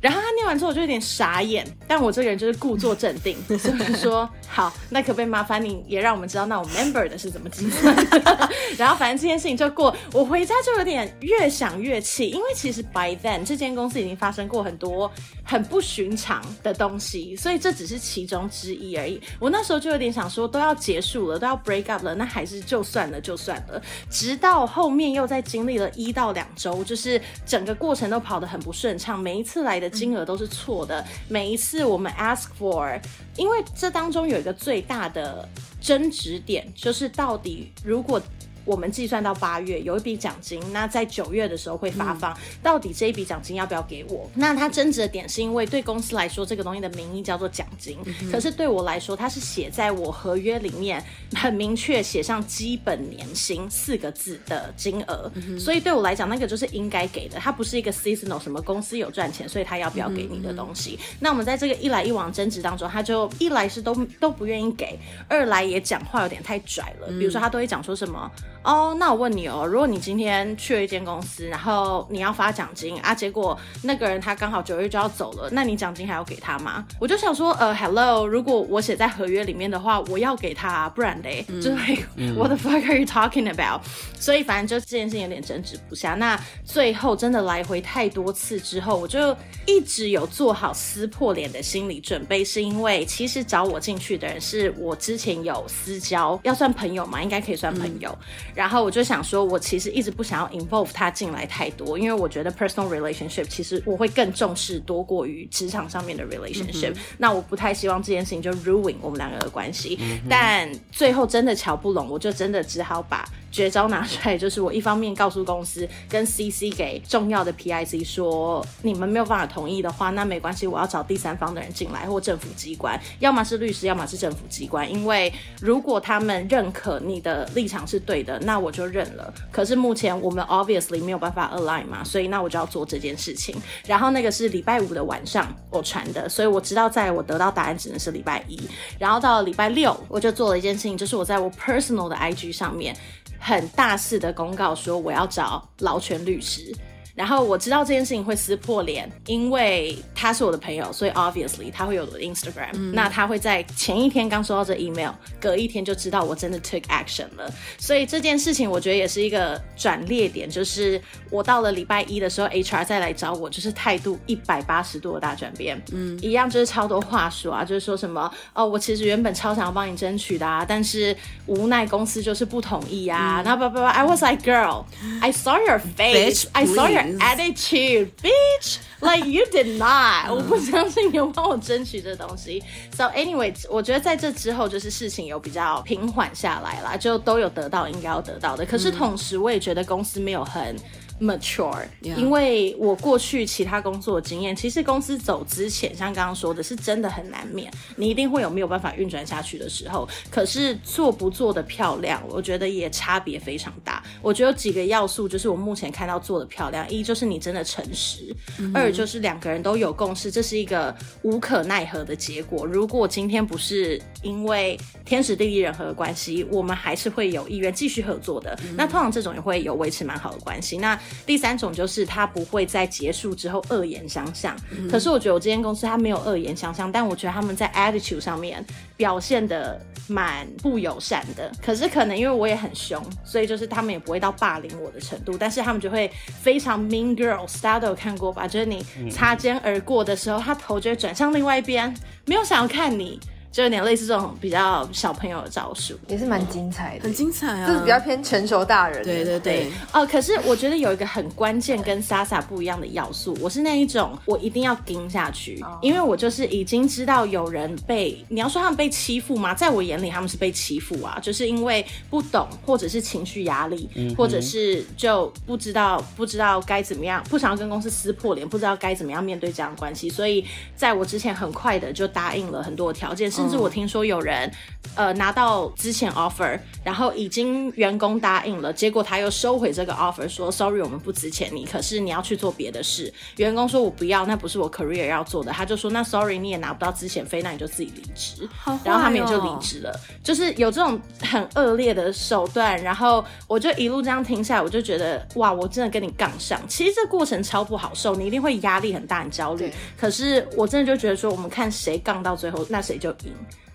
然后他念完之后，我就有点傻眼。但我这个人就是故作镇定，所以说好，那可不可以麻烦你也让我们知道，那我 member 的是怎么计算的？然后反正这件事情就过。我回家就有点越想越气，因为其实 by then 这间公司已经发生过很多很不寻常的东西，所以这只是其中之一而已。我那时候就有点想说，都要结束了，都要 break up 了，那还是就算了，就算了。直到后面又在经历了一到两周，就是整个过程都跑得很不顺畅，每一次来的。金额都是错的。每一次我们 ask for，因为这当中有一个最大的争执点，就是到底如果。我们计算到八月有一笔奖金，那在九月的时候会发放。嗯、到底这一笔奖金要不要给我？那他争执的点是因为对公司来说，这个东西的名义叫做奖金，嗯、可是对我来说，它是写在我合约里面，很明确写上基本年薪四个字的金额。嗯、所以对我来讲，那个就是应该给的。它不是一个 seasonal 什么公司有赚钱，所以他要不要给你的东西？嗯、那我们在这个一来一往争执当中，他就一来是都都不愿意给，二来也讲话有点太拽了。嗯、比如说他都会讲说什么。哦，那我问你哦，如果你今天去了一间公司，然后你要发奖金啊，结果那个人他刚好九月就要走了，那你奖金还要给他吗？我就想说，呃，Hello，如果我写在合约里面的话，我要给他，不然嘞，嗯、就是 What the fuck are you talking about？所以反正就这件事情有点争执不下。那最后真的来回太多次之后，我就一直有做好撕破脸的心理准备，是因为其实找我进去的人是我之前有私交，要算朋友嘛，应该可以算朋友。嗯然后我就想说，我其实一直不想要 involve 他进来太多，因为我觉得 personal relationship 其实我会更重视多过于职场上面的 relationship。嗯、那我不太希望这件事情就 ruin 我们两个的关系。嗯、但最后真的瞧不拢，我就真的只好把。绝招拿出来，就是我一方面告诉公司跟 CC 给重要的 PIC 说，你们没有办法同意的话，那没关系，我要找第三方的人进来或政府机关，要么是律师，要么是政府机关。因为如果他们认可你的立场是对的，那我就认了。可是目前我们 obviously 没有办法 align 嘛，所以那我就要做这件事情。然后那个是礼拜五的晚上我传的，所以我知道在我得到答案只能是礼拜一。然后到了礼拜六，我就做了一件事情，就是我在我 personal 的 IG 上面。很大肆的公告说我要找劳权律师。然后我知道这件事情会撕破脸，因为他是我的朋友，所以 obviously 他会有我的 Instagram。嗯、那他会在前一天刚收到这 email，隔一天就知道我真的 took action 了。所以这件事情我觉得也是一个转捩点，就是我到了礼拜一的时候，HR 再来找我，就是态度一百八十度的大转变。嗯，一样就是超多话术啊，就是说什么哦，我其实原本超想要帮你争取的啊，但是无奈公司就是不同意啊。然后不不不，I was like girl, I saw your face, I saw your Attitude, bitch, like you did not. 我不相信你有帮我争取这东西。So anyway，我觉得在这之后，就是事情有比较平缓下来啦，就都有得到应该要得到的。可是同时，我也觉得公司没有很。mature，因为我过去其他工作的经验，其实公司走之前，像刚刚说的是真的很难免，你一定会有没有办法运转下去的时候。可是做不做的漂亮，我觉得也差别非常大。我觉得有几个要素，就是我目前看到做的漂亮，一就是你真的诚实，二就是两个人都有共识，这是一个无可奈何的结果。如果今天不是因为天时地利人和的关系，我们还是会有意愿继续合作的。嗯、那通常这种也会有维持蛮好的关系。那第三种就是他不会在结束之后恶言相向，嗯、可是我觉得我这间公司他没有恶言相向，但我觉得他们在 attitude 上面表现的蛮不友善的。可是可能因为我也很凶，所以就是他们也不会到霸凌我的程度，但是他们就会非常 mean girls，大家都有看过吧？就是你擦肩而过的时候，他头就会转向另外一边，没有想要看你。就有点类似这种比较小朋友的招数，也是蛮精彩的，很精彩啊，就是比较偏成熟大人。对对对，哦、呃，可是我觉得有一个很关键跟 Sasa 不一样的要素，我是那一种我一定要盯下去，哦、因为我就是已经知道有人被，你要说他们被欺负吗？在我眼里他们是被欺负啊，就是因为不懂，或者是情绪压力，嗯、或者是就不知道不知道该怎么样，不想要跟公司撕破脸，不知道该怎么样面对这样的关系，所以在我之前很快的就答应了很多条件。甚至我听说有人，呃，拿到之前 offer，然后已经员工答应了，结果他又收回这个 offer，说 sorry，我们不值钱你，可是你要去做别的事。员工说我不要，那不是我 career 要做的，他就说那 sorry，你也拿不到之前费，那你就自己离职。哦、然后他们也就离职了，就是有这种很恶劣的手段。然后我就一路这样听下来，我就觉得哇，我真的跟你杠上。其实这过程超不好受，你一定会压力很大，很焦虑。可是我真的就觉得说，我们看谁杠到最后，那谁就赢，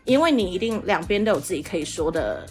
因为你一定两边都有自己可以说的。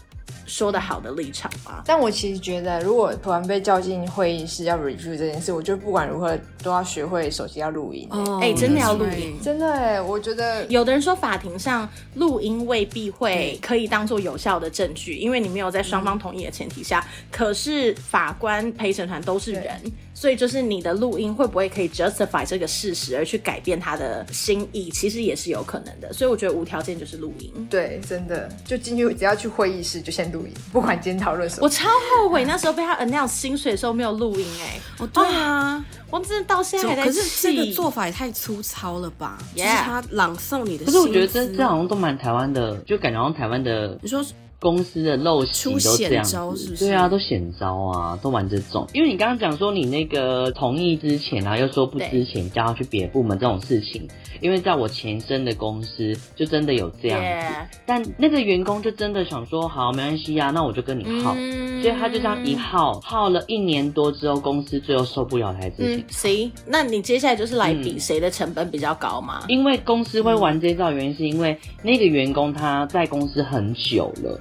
说的好的立场吧，但我其实觉得，如果突然被叫进会议室要 review 这件事，我觉得不管如何都要学会手机要录音。哦，哎，真的要录音，真的哎，我觉得有的人说法庭上录音未必会可以当做有效的证据，因为你没有在双方同意的前提下。嗯、可是法官陪审团都是人。所以就是你的录音会不会可以 justify 这个事实而去改变他的心意，其实也是有可能的。所以我觉得无条件就是录音。对，真的就进去只要去会议室就先录音，不管今天讨论什么。我超后悔那时候被他 announce 薪水的时候没有录音哎、欸。哦，对啊，我真的到现在还在气。可是这个做法也太粗糙了吧？Yeah. 就是他朗诵你的。可是我觉得这这好像都蛮台湾的，就感觉好像台湾的。你说。公司的陋习都这样子，对啊，都显招啊，都玩这种。因为你刚刚讲说你那个同意之前啊，又说不之前叫他去别的部门这种事情，因为在我前身的公司就真的有这样子但那个员工就真的想说，好，没关系啊，那我就跟你耗，嗯，所以他就这样一耗，耗了一年多之后，公司最后受不了才自己。谁，嗯？那你接下来就是来比谁的成本比较高嘛？嗯，因为公司会玩这一招，原因是因为那个员工他在公司很久了。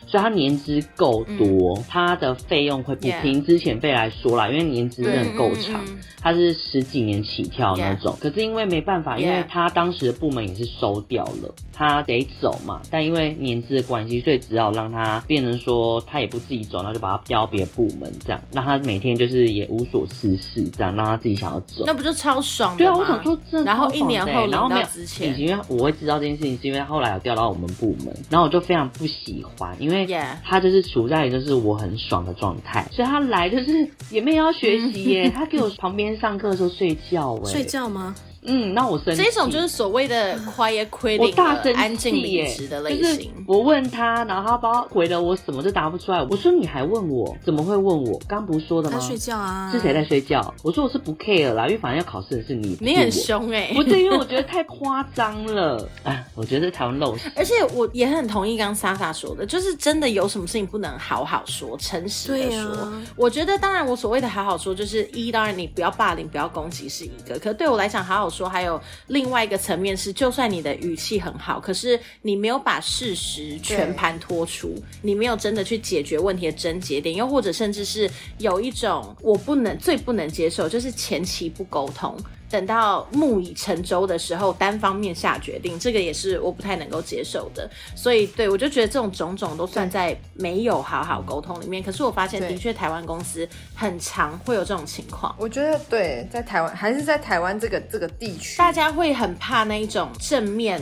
所以他年资够多，嗯，他的费用会不凭之前费来说啦因为年资真的够长，他是十几年起跳那种。Yeah. 可是因为没办法，因为他当时的部门也是收掉了，他得走嘛。但因为年资的关系，所以只好让他变成说他也不自己走，那就把他调别的部门，这样让他每天就是也无所事事，这样让他自己想要走。那不就超爽？对啊，我想说真的，然后一年后然后没有之前，因为我会知道这件事情，是因为后来有调到我们部门，然后我就非常不喜欢，因为。他就是处在就是我很爽的状态，所以他来就是也没有要学习耶，他给我旁边上课的时候睡觉哎，睡觉吗？嗯，那我生气。这种就是所谓的 quiet quitting，我大生气安静离职的类型。就是我问他，然后他把回了我什么都答不出来。我说你还问我？怎么会问我？刚不是说的吗？他睡觉啊。是谁在睡觉？我说我是不 care 啦，因为反正要考试的是你。你很凶哎、欸！不对，因为我觉得太夸张了。哎，我觉得台湾陋习。而且我也很同意刚刚 Sasa 说的，就是真的有什么事情不能好好说，诚实的说、啊。我觉得当然，我所谓的好好说，就是一，当然你不要霸凌，不要攻击是一个。可对我来讲，好好说还有。另外一个层面是，就算你的语气很好，可是你没有把事实全盘托出，你没有真的去解决问题的症结点，又或者甚至是有一种我不能最不能接受，就是前期不沟通。等到木已成舟的时候，单方面下决定，这个也是我不太能够接受的。所以，对，我就觉得这种种种都算在没有好好沟通里面。可是我发现，的确台湾公司很常会有这种情况。我觉得对，在台湾还是在台湾这个这个地区，大家会很怕那一种正面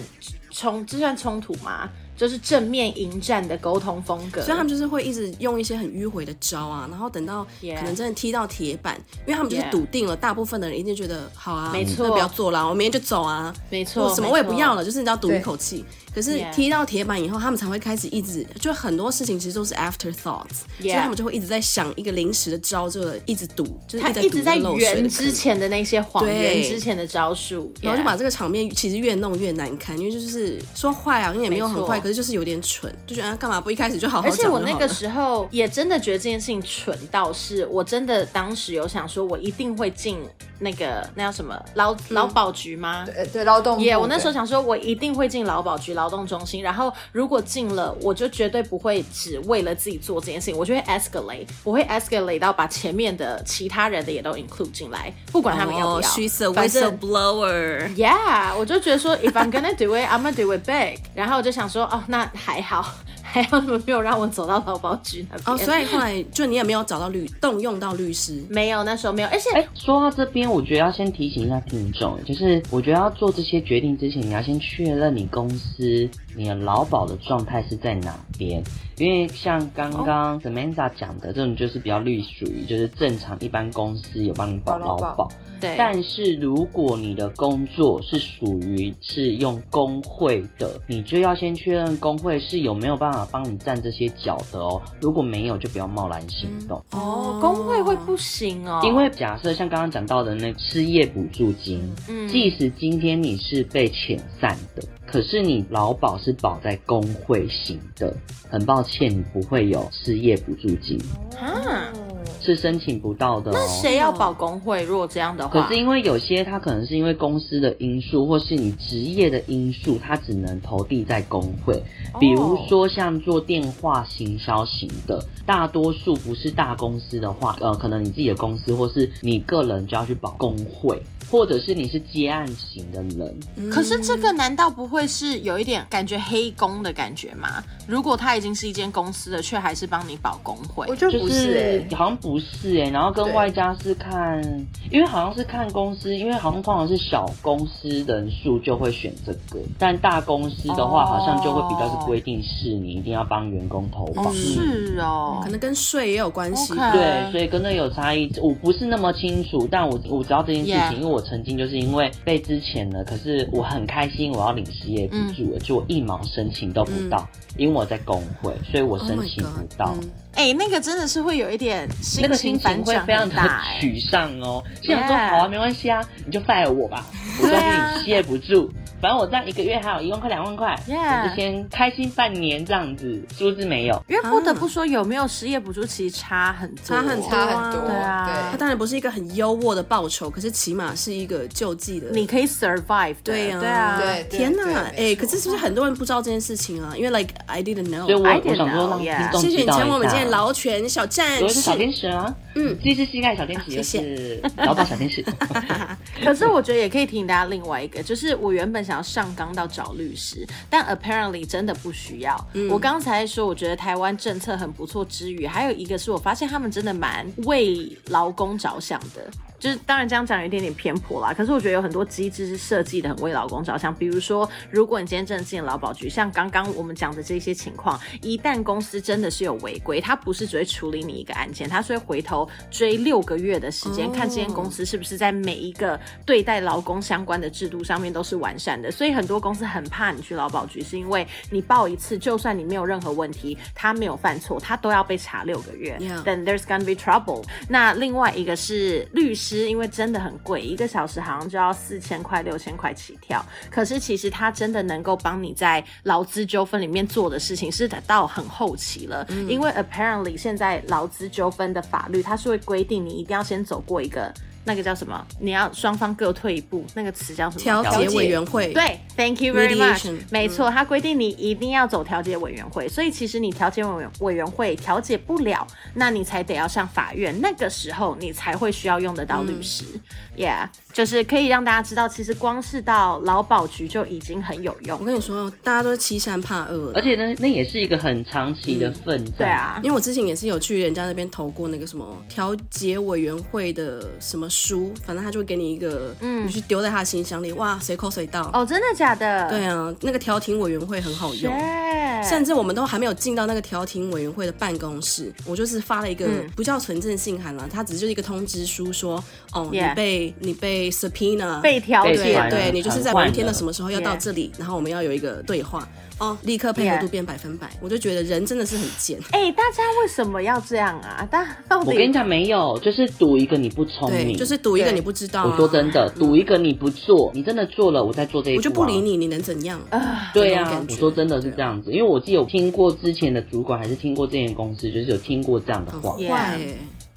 冲，这算冲突吗？就是正面迎战的沟通风格，所以他们就是会一直用一些很迂回的招啊，然后等到可能真的踢到铁板，yeah. 因为他们就是笃定了，大部分的人一定觉得好啊，没错，那不要做了，我明天就走啊，没错，什么我也不要了，就是你要赌一口气。可是踢到铁板以后，他们才会开始一直，就很多事情其实都是 afterthoughts，、yeah. 所以他们就会一直在想一个临时的招，就一直赌，就是一直在，一直在圆之前的那些谎言之前的招数，yeah. 然后就把这个场面其实越弄越难看，因为就是说坏啊，因为也没有很坏，可是就是有点蠢，就觉得干嘛不一开始就好好讲。而且我那个时候也真的觉得这件事情蠢到是，我真的当时有想说，我一定会进那个那叫什么劳劳保局吗？对对，劳动。也、yeah, 我那时候想说，我一定会进劳保局劳动中心，然后。如果进了，我就绝对不会只为了自己做这件事情，我就会 escalate，我会 escalate 到把前面的其他人的也都 include 进来，不管他们要不要。Oh, she's a whistleblower。Yeah，我就觉得说，if I'm gonna do it，I'm gonna do it big。然后我就想说，哦，那还好。还好你们没有让我走到劳保局那边哦，所以后来就你也没有找到律动用到律师，没有，那时候没有。而且，哎，说到这边，我觉得要先提醒一下听众，就是我觉得要做这些决定之前，你要先确认你公司你的劳保的状态是在哪边？因为像刚刚 Samantha 讲的，这种就是比较隶属于就是正常一般公司有帮你保劳保。对。但是如果你的工作是属于是用工会的，你就要先确认工会是有没有办法帮你站这些脚的哦。如果没有，就不要贸然行动。嗯、哦，工会会不行哦。因为假设像刚刚讲到的那失业补助金，嗯，即使今天你是被遣散的。可是你劳保是保在工会型的，很抱歉，你不会有失业补助金啊，是申请不到的哦。那谁要保工会？如果这样的话，可是因为有些他可能是因为公司的因素，或是你职业的因素，他只能投递在工会。比如说像做电话行销型的，大多数不是大公司的话，呃，可能你自己的公司或是你个人就要去保工会。或者是你是接案型的人，嗯，可是这个难道不会是有一点感觉黑工的感觉吗？如果他已经是一间公司了，却还是帮你保工会，我觉得不是，欸，好像不是哎，欸，然后跟外加是看，因为好像是看公司，因为好像通常是小公司人数就会选这个，但大公司的话，好像就会比较是规定是你一定要帮员工投保，哦，是哦，可能跟税也有关系，okay. 对，所以跟那有差异，我不是那么清楚，但我我知道这件事情.因为我。我曾经就是因为被之前呢，可是我很开心，我要领失业补助了，就我一毛申请都不到，嗯，因为我在工会，所以我申请不到。哎、oh 那个真的是会有一点心情，那个心情会非常的沮丧哦。就想说好啊，没关系啊，你就 fire 我吧，我就领失业补助。反正我这样一个月还有一万块两万块，yeah. 我就先开心半年这样子，殊不知没有。因为不得不说，有没有失业补助其实差很多，差很差很多。对啊，对，它当然不是一个很优渥的报酬，可是起码是一个救济的，你可以 survive。对啊，对啊，对，天哪，哎、欸，可是是不是很多人不知道这件事情啊？因为 like I didn't know，所以我我想说让听众知道一下。劳权小战士，我是小天使啊，嗯，这是膝盖小天使，谢谢，劳保小天使。可是我觉得也可以提醒大家另外一个，就是我原本想要上纲到。找律师，但 apparently 真的不需要。嗯、我刚才说，我觉得台湾政策很不错之余，还有一个是我发现他们真的蛮为劳工着想的。就是当然这样讲有一点点偏颇啦，可是我觉得有很多机制是设计的很为劳工着想。比如说，如果你今天真的进劳保局，像刚刚我们讲的这些情况，一旦公司真的是有违规，他不是只会处理你一个案件，他是会回头追六个月的时间，哦，看这间公司是不是在每一个对待劳工相关的制度上面都是完善的。所以很多公司很怕你去劳保局，是因为你报一次，就算你没有任何问题，他没有犯错，他都要被查六个月。Then there's gonna be trouble。那另外一个是律师。因为真的很贵，一个小时好像就要四千块、六千块起跳。可是其实他真的能够帮你在劳资纠纷里面做的事情是到很后期了。嗯、因为 apparently 现在劳资纠纷的法律，它是会规定你一定要先走过一个。那个叫什么？你要双方各退一步，那个词叫什么？调解委员会。对，Thank you very much。没错，它规定你一定要走调解委员会，所以其实你调解委员委员会调解不了，那你才得要上法院，那个时候你才会需要用得到律师。嗯、Yeah。就是可以让大家知道，其实光是到劳保局就已经很有用。我跟你说，大家都是欺善怕恶，而且呢，那也是一个很长期的奋战。对啊，因为我之前也是有去人家那边投过那个什么调解委员会的什么书，反正他就会给你一个，嗯，你去丢在他的信箱里，哇，随口随到。哦，真的假的？对啊，那个调停委员会很好用，甚至我们都还没有进到那个调停委员会的办公室，我就是发了一个不叫存证信函了，它只是就是一个通知书说，哦，yeah. 你被你被。被 subpoena 被调解，对，你就是在某一天的什么时候要到这里，然后我们要有一个对话。哦，立刻配合度变百分百我就觉得人真的是很贱。哎、欸，大家为什么要这样啊？大到底我跟你讲，没有，就是赌一个你不聪明，就是赌一个你不知道、啊。我说真的，赌一个你不做，你真的做了，我再做这一、啊，我就不理你，你能怎样？啊，对啊，我说真的是这样子，因为我记得有听过之前的主管，还是听过这间公司，就是有听过这样的话。坏。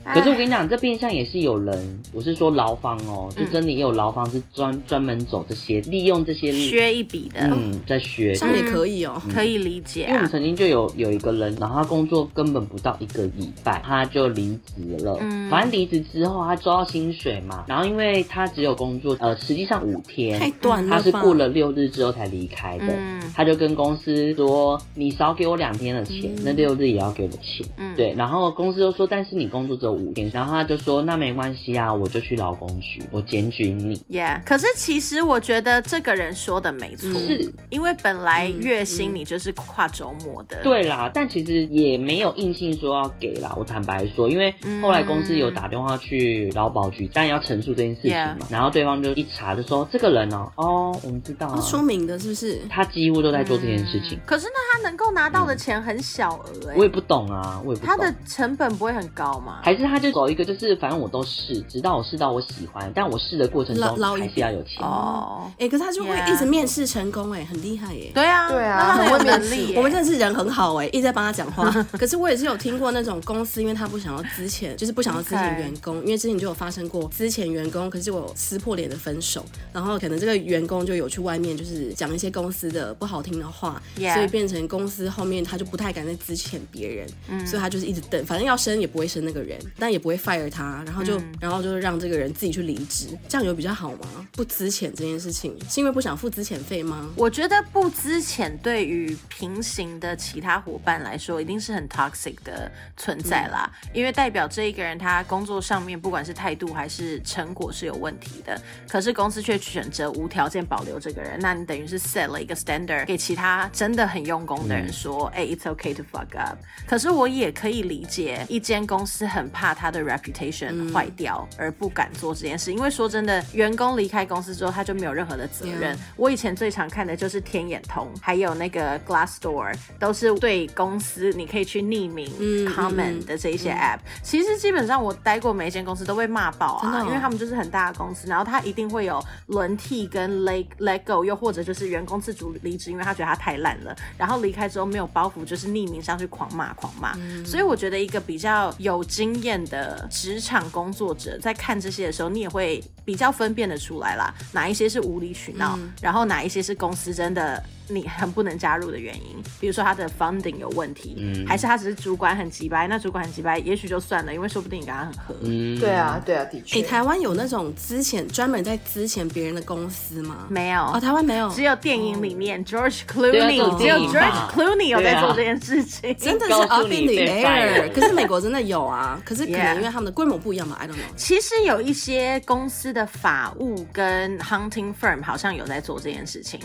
可是我跟你讲，这变相也是有人，我是说牢房哦，就真的也有牢房是专专门走这些，利用这些削一笔的，嗯，在削，这样也可以哦，嗯、可以理解、啊。因为我们曾经就有有一个人，然后他工作根本不到一个礼拜，他就离职了。嗯，反正离职之后，他收到薪水嘛，然后因为他只有工作呃，实际上五天，太短了，他是过了六日之后才离开的。嗯，他就跟公司说：“你少给我两天的钱，嗯、那六日也要给我钱。”嗯，对，然后公司就说：“但是你工作只有五天，然后他就说那没关系啊，我就去劳工局，我检举你。Yeah，可是其实我觉得这个人说的没错，是因为本来月薪你就是跨周末的。对啦，但其实也没有硬性说要给啦。我坦白说，因为后来公司有打电话去劳保局，但要陈述这件事情嘛，然后对方就一查就说这个人哦，哦，我们知道，出名的是不是？他几乎都在做这件事情。可是那他能够拿到的钱很小额哎，我也不懂啊，我也不懂。他的成本不会很高吗？还是他就走一个就是反正我都试，直到我试到我喜欢，但我试的过程中还是要有钱哦。哎，可是他就会一直面试成功哎，很厉害耶。对啊，对啊，很有能力。我们真的是人很好哎，一直在帮他讲话。可是我也是有听过那种公司，因为他不想要资遣，就是不想要资遣员工，因为之前就有发生过资遣员工，可是我撕破脸的分手，然后可能这个员工就有去外面就是讲一些公司的不好听的话，所以变成公司后面他就不太敢再资遣别人，所以他就是一直等，反正要升也不会升那个人，但也不会 fire 他，然后就然后就让这个人自己去离职，这样有比较好吗？不资遣这件事情是因为不想付资遣费吗？我觉得不资遣对于平行的其他伙伴来说一定是很 toxic 的存在啦，因为代表这一个人他工作上面不管是态度还是成果是有问题的，可是公司却选择无条件保留这个人，那你等于是 set 了一个 standard 给其他真的很用功的人说，哎、嗯欸，it's okay to fuck up。可是我也可以理解，一间公司很怕他的 reputation 坏掉而不敢做这件事，因为说真的，员工离开公司之后他就没有任何的责任。我以前最常看的就是天眼通，还有那个 Glassdoor，都是对公司你可以去匿名 comment 的这一些 app。其实基本上我待过每一间公司都被骂爆啊，因为他们就是很大的公司，然后他一定会有轮替跟 let let go，又或者就是员工自主离职，因为他觉得他太烂了，然后离开之后没有包袱，就是匿名上去狂骂狂骂。嗯、所以我觉得一个比较有经验的职场工作者在看这些的时候，你也会比较分辨得出来啦，哪一些是无理取闹，嗯、然后哪一些是公司真的。你很不能加入的原因，比如说他的 funding 有问题，嗯，还是他只是主管很急掰，那主管很急掰，也许就算了，因为说不定你跟他很合。嗯，对啊，对啊，的确。欸，台湾有那种之前专门在之前别人的公司吗？没有，哦，台湾没有，只有电影里面 George Clooney，只有 George Clooney 有在做这件事情，真的是 up in the air。可是美国真的有啊，可是可能因为他们的规模不一样嘛，I don't know。其实有一些公司的法务跟 hunting firm 好像有在做这件事情。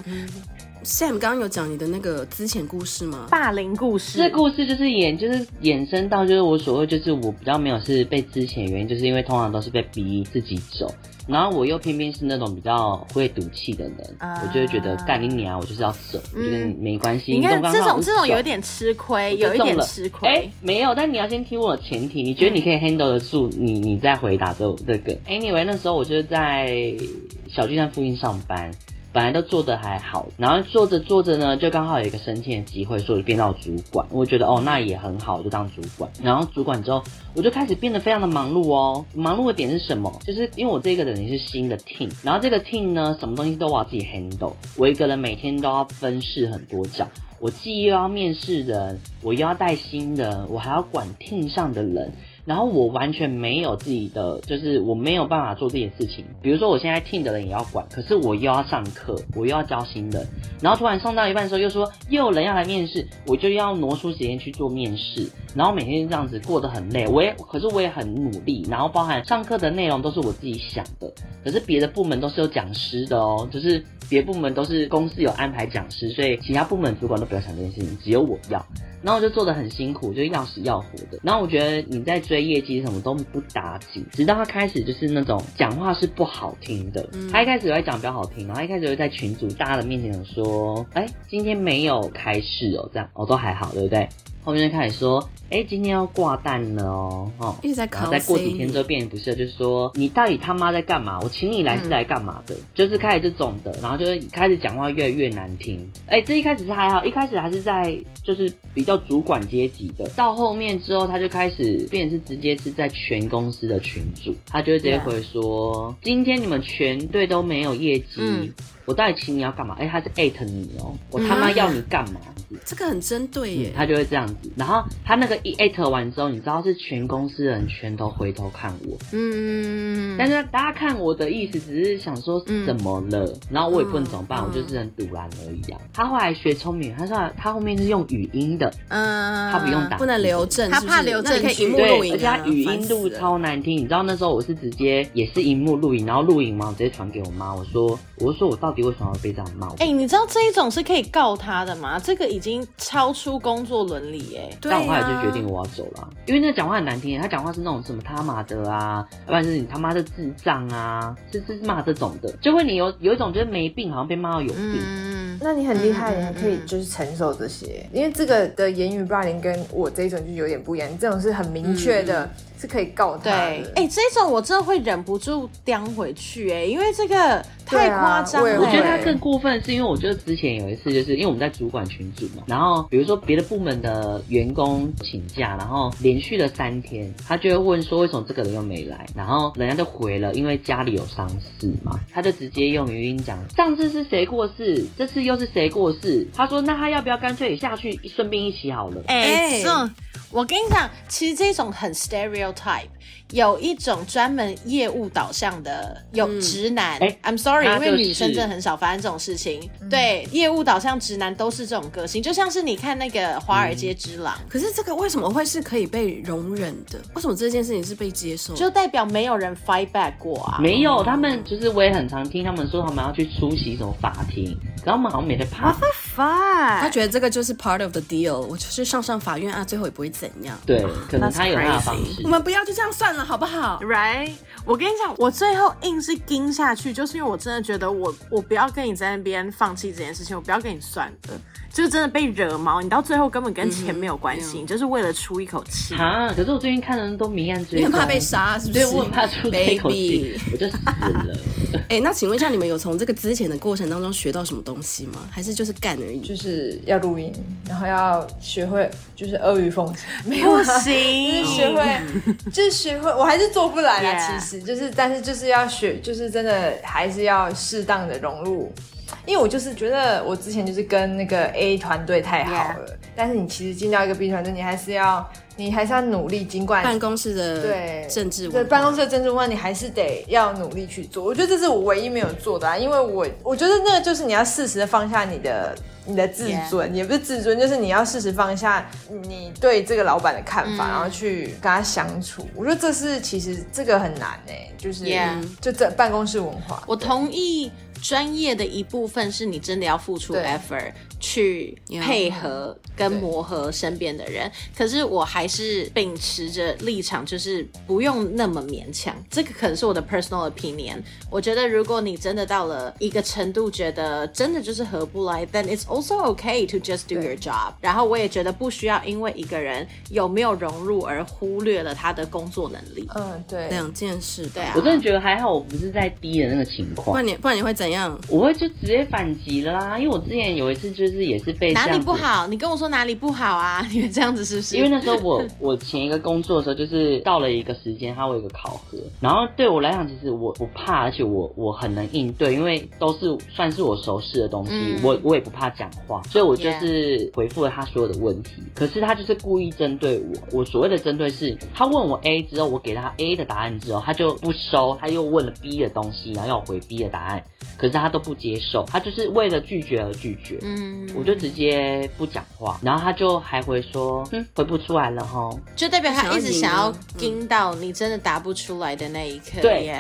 Sam 刚刚有讲你的那个之前故事吗？霸凌故事，这故事就是演，就是衍生到，就是我所谓，就是我比较没有是被之前原因，就是因为通常都是被逼自己走，然后我又偏偏是那种比较会赌气的人，啊、我就会觉得干你娘，我就是要走，嗯、我觉得没关系。你看这种这种有点吃亏，有一点吃亏。哎，没有，但你要先听我的前提，你觉得你可以 handle 得住，你你再回答这这个。Anyway，那时候我就是在小巨蛋附近上班。本来都做的还好，然后做着做着呢，就刚好有一个升迁的机会，所以变到主管。我觉得哦，那也很好，就当主管。然后主管之后，我就开始变得非常的忙碌哦。忙碌的点是什么？就是因为我这个人也是新的 team，然后这个 team 呢，什么东西都我要自己 handle。我一个人每天都要分饰很多角，我既又要面试人，我又要带新人，我还要管 team 上的人。然后我完全没有自己的，就是我没有办法做这件事情。比如说我现在听的人也要管，可是我又要上课，我又要教新人。然后突然上到一半的时候，又说又有人要来面试，我就要挪出时间去做面试。然后每天这样子过得很累，我也可是我也很努力。然后包含上课的内容都是我自己想的，可是别的部门都是有讲师的哦，就是别部门都是公司有安排讲师，所以其他部门主管都不要想这件事情，只有我要。然后我就做的很辛苦，就是要死要活的。然后我觉得你在追业绩什么都不打紧，直到他开始就是那种讲话是不好听的。嗯、他一开始会讲比较好听，然后一开始会在群主大家的面前说：“哎，今天没有开市哦，这样哦都还好，对不对？”后面就开始说。哎，今天要挂蛋了哦，哦，一直在考，然后再过几天之后变不是，就是说你到底他妈在干嘛？我请你来是来干嘛的？嗯、就是开始这种的，然后就是开始讲话越来越难听。哎，这一开始是还好，一开始还是在就是比较主管阶级的，到后面之后他就开始变成是直接是在全公司的群主，他就会直接回说.今天你们全队都没有业绩。嗯我到底请你要干嘛？哎、欸，他是艾特你哦，我他妈要你干嘛？嗯、这个很针对耶、嗯，他就会这样子。然后他那个一艾特完之后，你知道是全公司人全都回头看我，嗯，但是大家看我的意思只是想说怎么了，嗯、然后我也不能怎么办，嗯、我就是很堵然而已啊。他后来学聪明，他说他后面是用语音的，嗯，他不用打，不能留证，他怕留证，可以荧幕录影，而且他语音录超难听。你知道那时候我是直接也是荧幕录影，然后录影嘛，我直接传给我妈，我说，我说我到底为什么要被这样骂？哎、欸，你知道这一种是可以告他的吗？这个已经超出工作伦理哎。对啊、但我后来就决定我要走了，因为那个讲话很难听，他讲话是那种什么他妈的啊，要不然就是你他妈的智障啊，是是骂这种的，就会你有有一种觉得没病，好像被骂到有病。嗯，那你很厉害，你还可以就是承受这些，因为这个的言语霸凌跟我这一种就有点不一样，你这种是很明确的。嗯是可以告他的。对，哎、欸，这种我真的会忍不住叼回去，哎，因为这个太夸张了。我觉得他更过分，是因为我觉得之前有一次，就是因为我们在主管群组嘛，然后比如说别的部门的员工请假，然后连续了三天，他就会问说为什么这个人又没来，然后人家就回了，因为家里有丧事嘛，他就直接用语音讲上次是谁过世，这次又是谁过世，他说那他要不要干脆也下去顺便一起好了？哎、欸，这。我跟你讲，其实这种很 stereotype，有一种专门业务导向的有直男。嗯欸、I'm sorry，因为女生真的很少发生这种事情。嗯、对，业务导向直男都是这种个性，就像是你看那个《华尔街之狼》嗯。可是这个为什么会是可以被容忍的？为什么这件事情是被接受？就代表没有人 fight back 过啊？没有，他们就是我也很常听他们说，他们要去出席什么法庭，然后他们好像没在怕。What the fuck？他觉得这个就是 part of the deal，我就是上上法院啊，最后也不会。怎样？对，可能他有他的方式。我们不要就这样算了，好不好？Right？我跟你讲，我最后硬是跟下去，就是因为我真的觉得我我不要跟你在那边放弃这件事情，我不要跟你算了。就是真的被惹毛，你到最后根本跟钱没有关系，嗯、你就是为了出一口气啊！可是我最近看的人都明暗追，你很怕被杀是不是？对，我很怕出这一口气，Baby 我就死了。哎、欸，那请问一下，你们有从这个之前的过程当中学到什么东西吗？还是就是干而已？就是要录音，然后要学会就是阿谀奉承，没有行，就是学会，就是学会，我还是做不来啊。Yeah. 其实就是，但是就是要学，就是真的还是要适当的融入。因为我就是觉得我之前就是跟那个 A 团队太好了.但是你其实进到一个 B 团队，你还是要你还是要努力，尽管办公室的对政治对办公室的政治文化，你还是得要努力去做。我觉得这是我唯一没有做的啊，因为我我觉得那个就是你要适时的放下你的你的自尊.也不是自尊，就是你要适时放下你对这个老板的看法，嗯、然后去跟他相处。我觉得这是其实这个很难哎、欸，就是.就这办公室文化，我同意。专业的一部分是你真的要付出 effort 去配合跟磨合身边的人，可是我还是秉持着立场，就是不用那么勉强。这个可能是我的 personal opinion。我觉得如果你真的到了一个程度，觉得真的就是合不来，then it's also okay to just do your job。然后我也觉得不需要因为一个人有没有融入而忽略了他的工作能力。嗯，对，两件事。对啊，我真的觉得还好，我不是在低的那个情况。不然你不然你会怎？怎样？我会就直接反击了啦，因为我之前有一次就是也是被哪里不好，你跟我说哪里不好啊？你们这样子是不是？因为那时候我我前一个工作的时候，就是到了一个时间，他会有个考核，然后对我来讲，其实我不怕，而且我我很能应对，因为都是算是我熟悉的东西，嗯、我我也不怕讲话，所以我就是回复了他所有的问题。可是他就是故意针对我，我所谓的针对是，他问我 A 之后，我给他 A 的答案之后，他就不收，他又问了 B 的东西，然后要我回 B 的答案。可是他都不接受，他就是为了拒绝而拒绝。嗯，我就直接不讲话，然后他就还回说，嗯，回不出来了哈，就代表他一直想要盯到你真的答不出来的那一刻。对，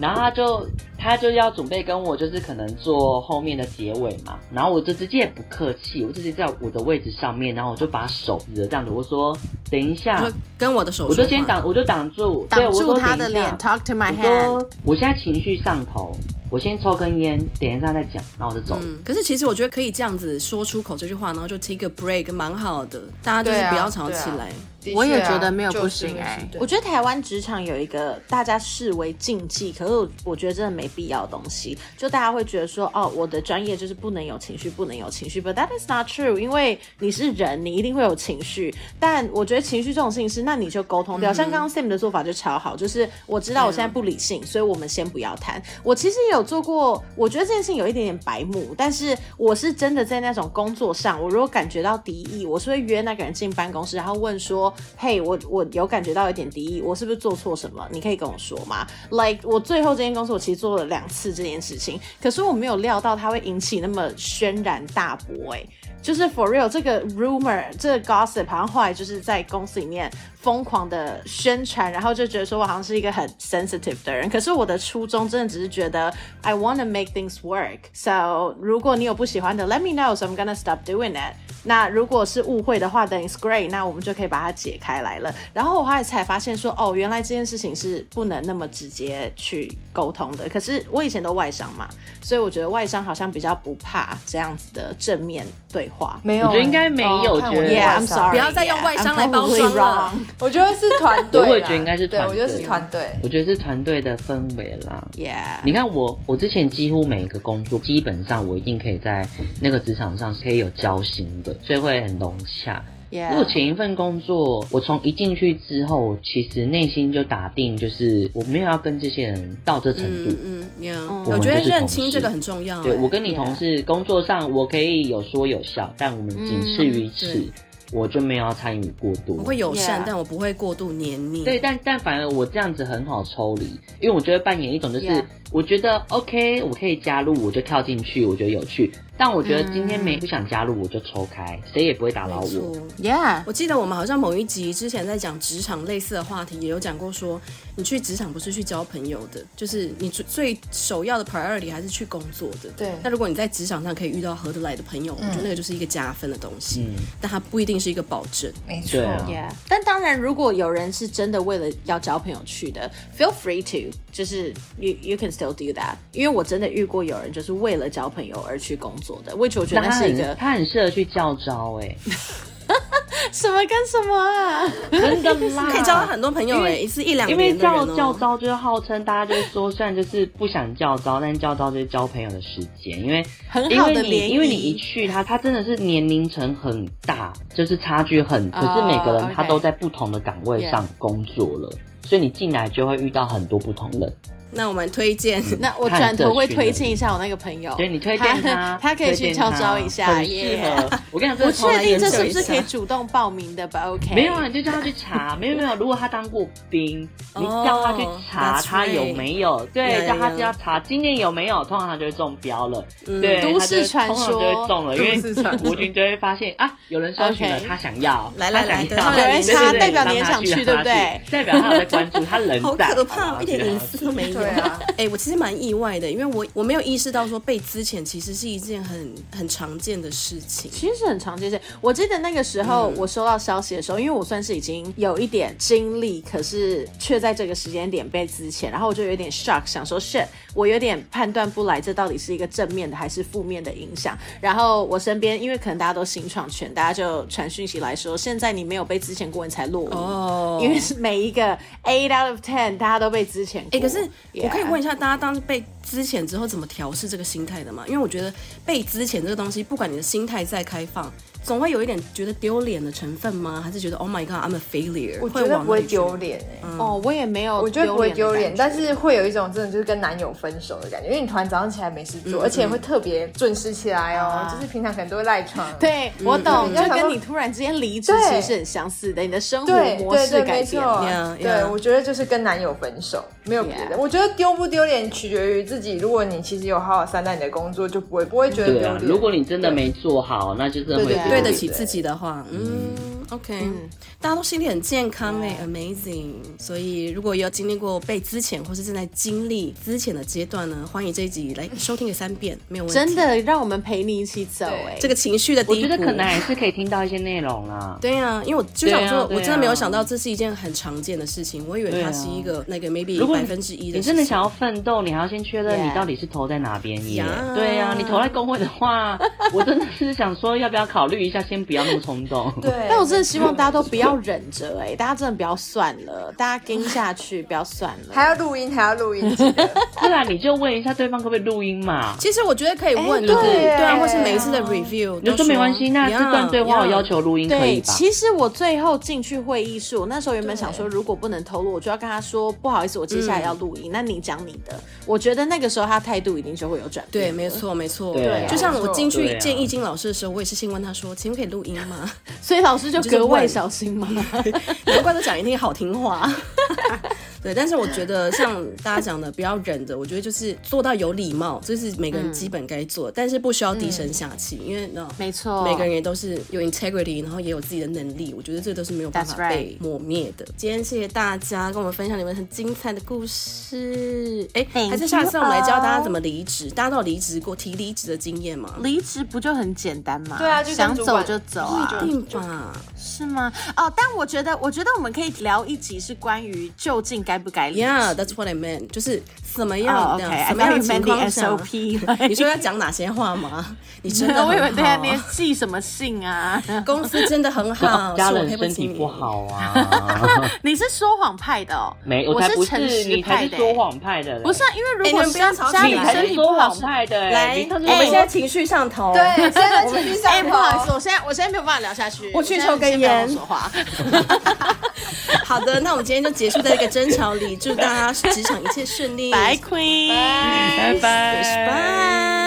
然后他就他就要准备跟我就是可能做后面的结尾嘛，然后我就直接也不客气，我直接在我的位置上面，然后我就把手指着这样子，我说等一下，跟我的手，我就先挡，我就挡住，挡住他的脸，talk to my hand，我说我现在情绪上头。我先抽根烟，等一下再讲，然后我就走。嗯，可是其实我觉得可以这样子说出口这句话，然后就 take a break，蛮好的。大家就是不要吵起来。我也觉得没有不行哎、欸。我觉得台湾职场有一个大家视为禁忌，可是我我觉得真的没必要的东西。就大家会觉得说，哦，我的专业就是不能有情绪，不能有情绪。But that is not true，因为你是人，你一定会有情绪。但我觉得情绪这种事情是，那你就沟通掉。嗯、像刚刚 Sam 的做法就超好，就是我知道我现在不理性，嗯、所以我们先不要谈。我其实也有做过，我觉得这件事情有一点点白目，但是我是真的在那种工作上，我如果感觉到敌意，我是会约那个人进办公室，然后问说。嘿，我我有感觉到有点敌意，我是不是做错什么？你可以跟我说吗？Like 我最后这间公司，我其实做了两次这件事情，可是我没有料到它会引起那么轩然大波，欸，哎。就是 for real，这个 rumor，这个 gossip，好像后来就是在公司里面疯狂的宣传，然后就觉得说我好像是一个很 sensitive 的人。可是我的初衷真的只是觉得 I want to make things work。So 如果你有不喜欢的，let me know，so I'm gonna stop doing it。那如果是误会的话等于 great，那我们就可以把它解开来了。然后我后来才发现说，哦，原来这件事情是不能那么直接去沟通的。可是我以前都外伤嘛，所以我觉得外伤好像比较不怕这样子的正面对话。没有，我觉得应该没有。觉得 sorry，不要再用外商来包装了。我觉得是团队，我也觉得应该是团队。我觉得是团队，我觉得是团队的氛围啦。Yeah，你看我，我之前几乎每一个工作，基本上我一定可以在那个职场上是可以有交心的，所以会很融洽。如果前一份工作，我从一进去之后，其实内心就打定，就是我没有要跟这些人到这程度。嗯嗯，yeah. 我觉得认清这个很重要。对，我跟你同事工作上，我可以有说有笑，但我们仅次于此。嗯我就没有要参与过度，我会友善.但我不会过度黏腻。对，但但反而我这样子很好抽离，因为我觉得扮演一种就是，Yeah. 我觉得 OK，我可以加入，我就跳进去，我觉得有趣。但我觉得今天没不想加入，我就抽开，谁也不会打扰我。Yeah，我记得我们好像某一集之前在讲职场类似的话题，也有讲过说，你去职场不是去交朋友的，就是你最最首要的 priority 还是去工作的。对。那如果你在职场上可以遇到合得来的朋友，嗯、我觉得那个就是一个加分的东西。嗯。但它不一定是一个保证。没错。啊、Yeah。但当然，如果有人是真的为了要交朋友去的，feel free to，就是 you you can still do that。因为我真的遇过有人就是为了交朋友而去工作的，which 我觉得。他很他很适合去教招哎，什么跟什么啊？真的啦，可以交到很多朋友哎，一次一两年。因为教教招就是号称大家就是说，虽然就是不想教招，但是教招就是交朋友的时间，因为很好的联谊。因为你一去，他他真的是年龄层很大，就是差距很，可是每个人他都在不同的岗位上工作了，所以你进来就会遇到很多不同人。那我们推荐，嗯、那我转头会推荐一下我那个朋友，对，你推荐他，他，可以去敲招一下，很适合。Yeah 我跟你讲，不确定这是不是可以主动报名的吧？OK，没有啊，你就叫他去查，没有没有。如果他当过兵，你叫他去查他有没有，oh, 对，叫他要查今年有没有，通常他就会中标了。嗯、对，都市传说通常就会中了，因为国军就会发现啊，有人搜寻了，他想要，来来来，有人查，代表你也想去，对不对？代表他有在关注，他人好可怕，一点隐私都没有。哎，我。其实蛮意外的，因为我我没有意识到说被资遣其实是一件很很常见的事情。其实是很常见的。我记得那个时候我收到消息的时候，嗯、因为我算是已经有一点经历，可是却在这个时间点被资前，然后我就有点 shock，想说 shit，我有点判断不来这到底是一个正面的还是负面的影响。然后我身边因为可能大家都新创圈，大家就传讯息来说，现在你没有被资前过，你才落伍。哦，因为是每一个 eight out of ten，大家都被资遣过。哎，可是我可以问一下大家。当时被资前之后，怎么调试这个心态的吗？因为我觉得被资前这个东西，不管你的心态再开放。总会有一点觉得丢脸的成分吗？还是觉得 Oh my God，I'm a failure？我觉得不会丢脸哎。哦，我也没有，我觉得不会丢脸，但是会有一种真的就是跟男友分手的感觉，因为你突然早上起来没事做，而且会特别准时起来哦，就是平常可能都会赖床。对，我懂，就跟你突然之间离职其实是很相似的，你的生活模式改变。对，我觉得就是跟男友分手，没有别的。我觉得丢不丢脸取决于自己。如果你其实有好好善待你的工作，就不会不会觉得丢脸。如果你真的没做好，那就真的会。对对得起自己的话，嗯，OK，嗯，大家都心里很健康哎，Amazing。所以如果有经历过被资遣或是正在经历资遣的阶段呢，欢迎这一集来收听个三遍，没有问题。真的让我们陪你一起走哎，这个情绪的低谷，我觉得可能还是可以听到一些内容啊。对呀，因为我就想说，我真的没有想到这是一件很常见的事情，我以为它是一个那个 maybe 百分之一的。你真的想要奋斗，你还要先确认你到底是投在哪边耶。对呀，你投在工会的话，我真的是想说要不要考虑一下先。不要那么冲动。对，但我真真的希望大家都不要忍着，哎，大家真的不要算了，大家跟下去，不要算了。还要录音，还要录音，对啊，你就问一下对方可不可以录音嘛？其实我觉得可以问，对对啊，或是每一次的 review，你说没关系，那这段对话我要求录音可以吧？其实我最后进去会议室，我那时候原本想说，如果不能透露，我就要跟他说不好意思，我接下来要录音，那你讲你的。我觉得那个时候他态度一定就会有转变。对，没错，没错。对，就像我进去见易经老师的时候，我也是先问他说，请问可以录音吗？所以老师就格外小心嘛。难怪都讲一定好听话。对，但是我觉得像大家讲的，不要忍着。我觉得就是做到有礼貌，这是每个人基本该做，但是不需要低声下气，因为呢，没错，每个人也都是有 integrity，然后也有自己的能力。我觉得这都是没有办法被磨灭的。今天谢谢大家跟我们分享你们很精彩的故事。哎，还是下次我们来教大家怎么离职？大家都有离职过、提离职的经验吗？离职不就很简单吗？对啊，就想走就走啊，一定吧？是吗？哦，但我觉得，我觉得我们可以聊一集是关于就近该不该。Yeah，that's what I meant，就是怎么样，这样什么样的情况下，SOP，你说要讲哪些话吗？你真的，我以为对啊，你寄什么信啊？公司真的很好，家人身体不好啊。你是说谎派的哦？没，我才不是诚实派的。说谎派的，不是啊，因为如果家里身体不好，说谎派的，来，我们现在情绪上头，对，现在情绪上头。不好意思，我现在我现在没有办法聊下去，我去抽根烟。说话。好的，那我们今天就结束在这个争吵里，祝大家职场一切顺利。Bye Queen，拜拜，拜拜。